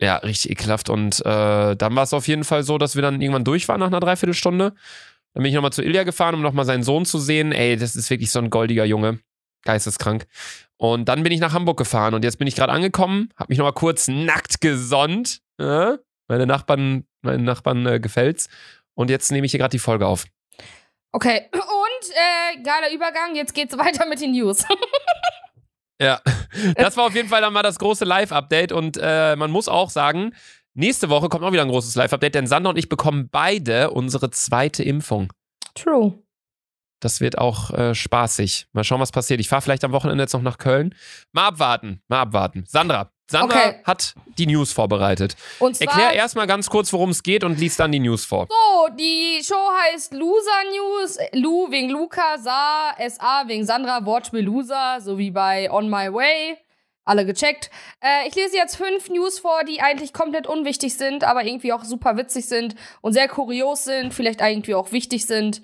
Ja, richtig ekelhaft. Und äh, dann war es auf jeden Fall so, dass wir dann irgendwann durch waren nach einer Dreiviertelstunde. Dann bin ich nochmal zu Ilja gefahren, um nochmal seinen Sohn zu sehen. Ey, das ist wirklich so ein goldiger Junge. Geisteskrank. Und dann bin ich nach Hamburg gefahren und jetzt bin ich gerade angekommen, hab mich nochmal kurz nackt gesonnt. Ja? Meine Nachbarn, meinen Nachbarn äh, gefällt's. Und jetzt nehme ich hier gerade die Folge auf. Okay, und äh, geiler Übergang, jetzt geht's weiter mit den News. Ja, das war auf jeden Fall dann mal das große Live-Update und äh, man muss auch sagen, nächste Woche kommt auch wieder ein großes Live-Update, denn Sander und ich bekommen beide unsere zweite Impfung. True. Das wird auch äh, spaßig. Mal schauen, was passiert. Ich fahre vielleicht am Wochenende jetzt noch nach Köln. Mal abwarten, mal abwarten. Sandra, Sandra Okay. hat die News vorbereitet. Und zwar, Erklär erstmal ganz kurz, worum es geht und lies dann die News vor. so, die Show heißt Loser News. Lu wegen Luca, Sa, SA wegen Sandra, Wortspiel Loser, so wie bei On My Way. Alle gecheckt. Äh, ich lese jetzt fünf News vor, die eigentlich komplett unwichtig sind, aber irgendwie auch super witzig sind und sehr kurios sind, vielleicht irgendwie auch wichtig sind.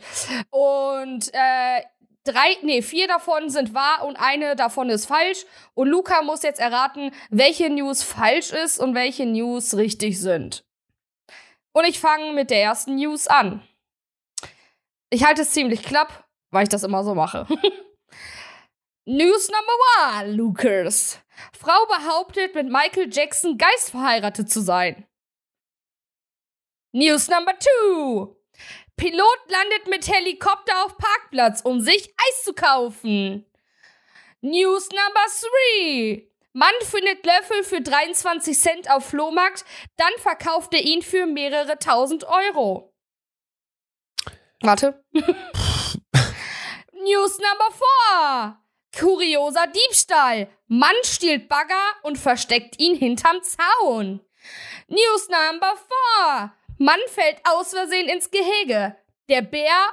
Und äh, drei, nee, vier davon sind wahr und eine davon ist falsch. Und Luca muss jetzt erraten, welche News falsch ist und welche News richtig sind. Und ich fange mit der ersten News an. Ich halte es ziemlich klapp, weil ich das immer so mache. News Number One, Lucas. Frau behauptet, mit Michael Jackson Geist verheiratet zu sein. News Number Two. Pilot landet mit Helikopter auf Parkplatz, um sich Eis zu kaufen. News Number Three. Mann findet Löffel für 23 Cent auf Flohmarkt, dann verkauft er ihn für mehrere tausend Euro. Warte. News Number 4. kurioser Diebstahl. Mann stiehlt Bagger und versteckt ihn hinterm Zaun. News Number 4. Mann fällt aus Versehen ins Gehege. Der Bär,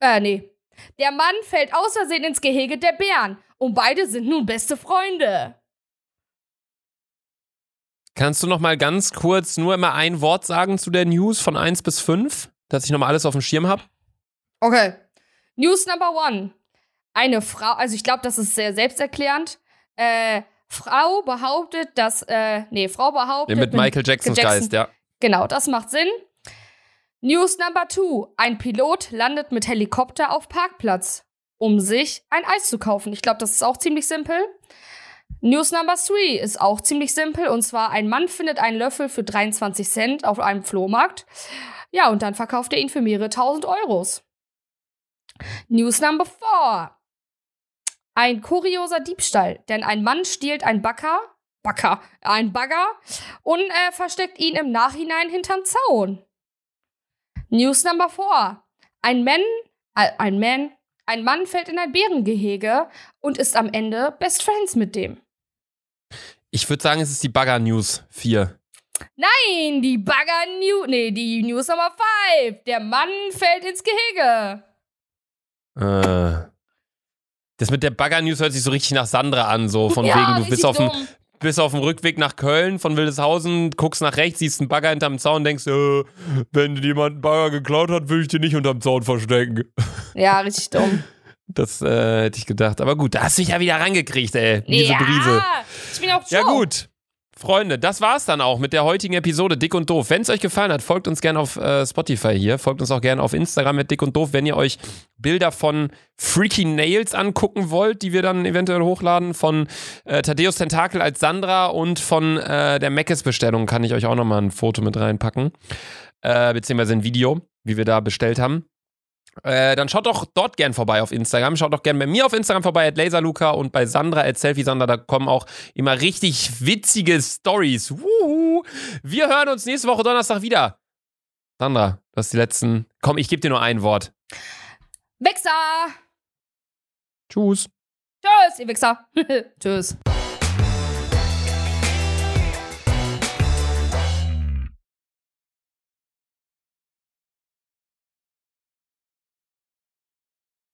äh, nee. Der Mann fällt aus Versehen ins Gehege der Bären. Und beide sind nun beste Freunde. Kannst du noch mal ganz kurz nur immer ein Wort sagen zu der News von 1 bis 5, dass ich noch mal alles auf dem Schirm habe? Okay. News Number 1. Eine Frau, also ich glaube, das ist sehr selbsterklärend. Äh, Frau behauptet, dass, äh, nee, Frau behauptet. mit Michael Jacksons Jackson- Geist, ja. Genau, das macht Sinn. News Number 2. Ein Pilot landet mit Helikopter auf Parkplatz, um sich ein Eis zu kaufen. Ich glaube, das ist auch ziemlich simpel. News Number 3 ist auch ziemlich simpel. Und zwar, ein Mann findet einen Löffel für 23 Cent auf einem Flohmarkt. Ja, und dann verkauft er ihn für mehrere tausend Euros. News Number 4. Ein kurioser Diebstahl, denn ein Mann stiehlt ein Backer, Backer, ein Bagger und äh, versteckt ihn im Nachhinein hinterm Zaun. News Number 4. Ein Mann, äh, ein Mann, ein Mann fällt in ein Bärengehege und ist am Ende Best Friends mit dem. Ich würde sagen, es ist die Bagger News 4. Nein, die Bagger News, nee, die News Number 5. Der Mann fällt ins Gehege. Äh. Das mit der Bagger News hört sich so richtig nach Sandra an, so von ja, wegen, du bist auf, dem, bist auf dem Rückweg nach Köln von Wildeshausen, guckst nach rechts, siehst einen Bagger hinterm Zaun, denkst, äh, wenn jemand einen Bagger geklaut hat, will ich den nicht unterm Zaun verstecken. Ja, richtig dumm. Das äh, hätte ich gedacht. Aber gut, da hast du dich ja wieder rangekriegt, ey. Diese ja, Brise. ich bin auch Ja, schlau. gut. Freunde, das war's dann auch mit der heutigen Episode Dick und Doof. Wenn es euch gefallen hat, folgt uns gerne auf äh, Spotify hier. Folgt uns auch gerne auf Instagram mit Dick und Doof, wenn ihr euch Bilder von Freaky Nails angucken wollt, die wir dann eventuell hochladen. Von äh, Thaddeus Tentakel als Sandra und von äh, der Meckes-Bestellung kann ich euch auch nochmal ein Foto mit reinpacken. Äh, beziehungsweise ein Video, wie wir da bestellt haben. Äh, dann schaut doch dort gern vorbei auf Instagram. Schaut doch gern bei mir auf Instagram vorbei, at laserluca und bei Sandra, at selfiesandra. Da kommen auch immer richtig witzige Stories. Wir hören uns nächste Woche Donnerstag wieder. Sandra, das ist die letzten. Komm, ich gebe dir nur ein Wort. Wichser. Tschüss. Tschüss, ihr Wichser. Tschüss.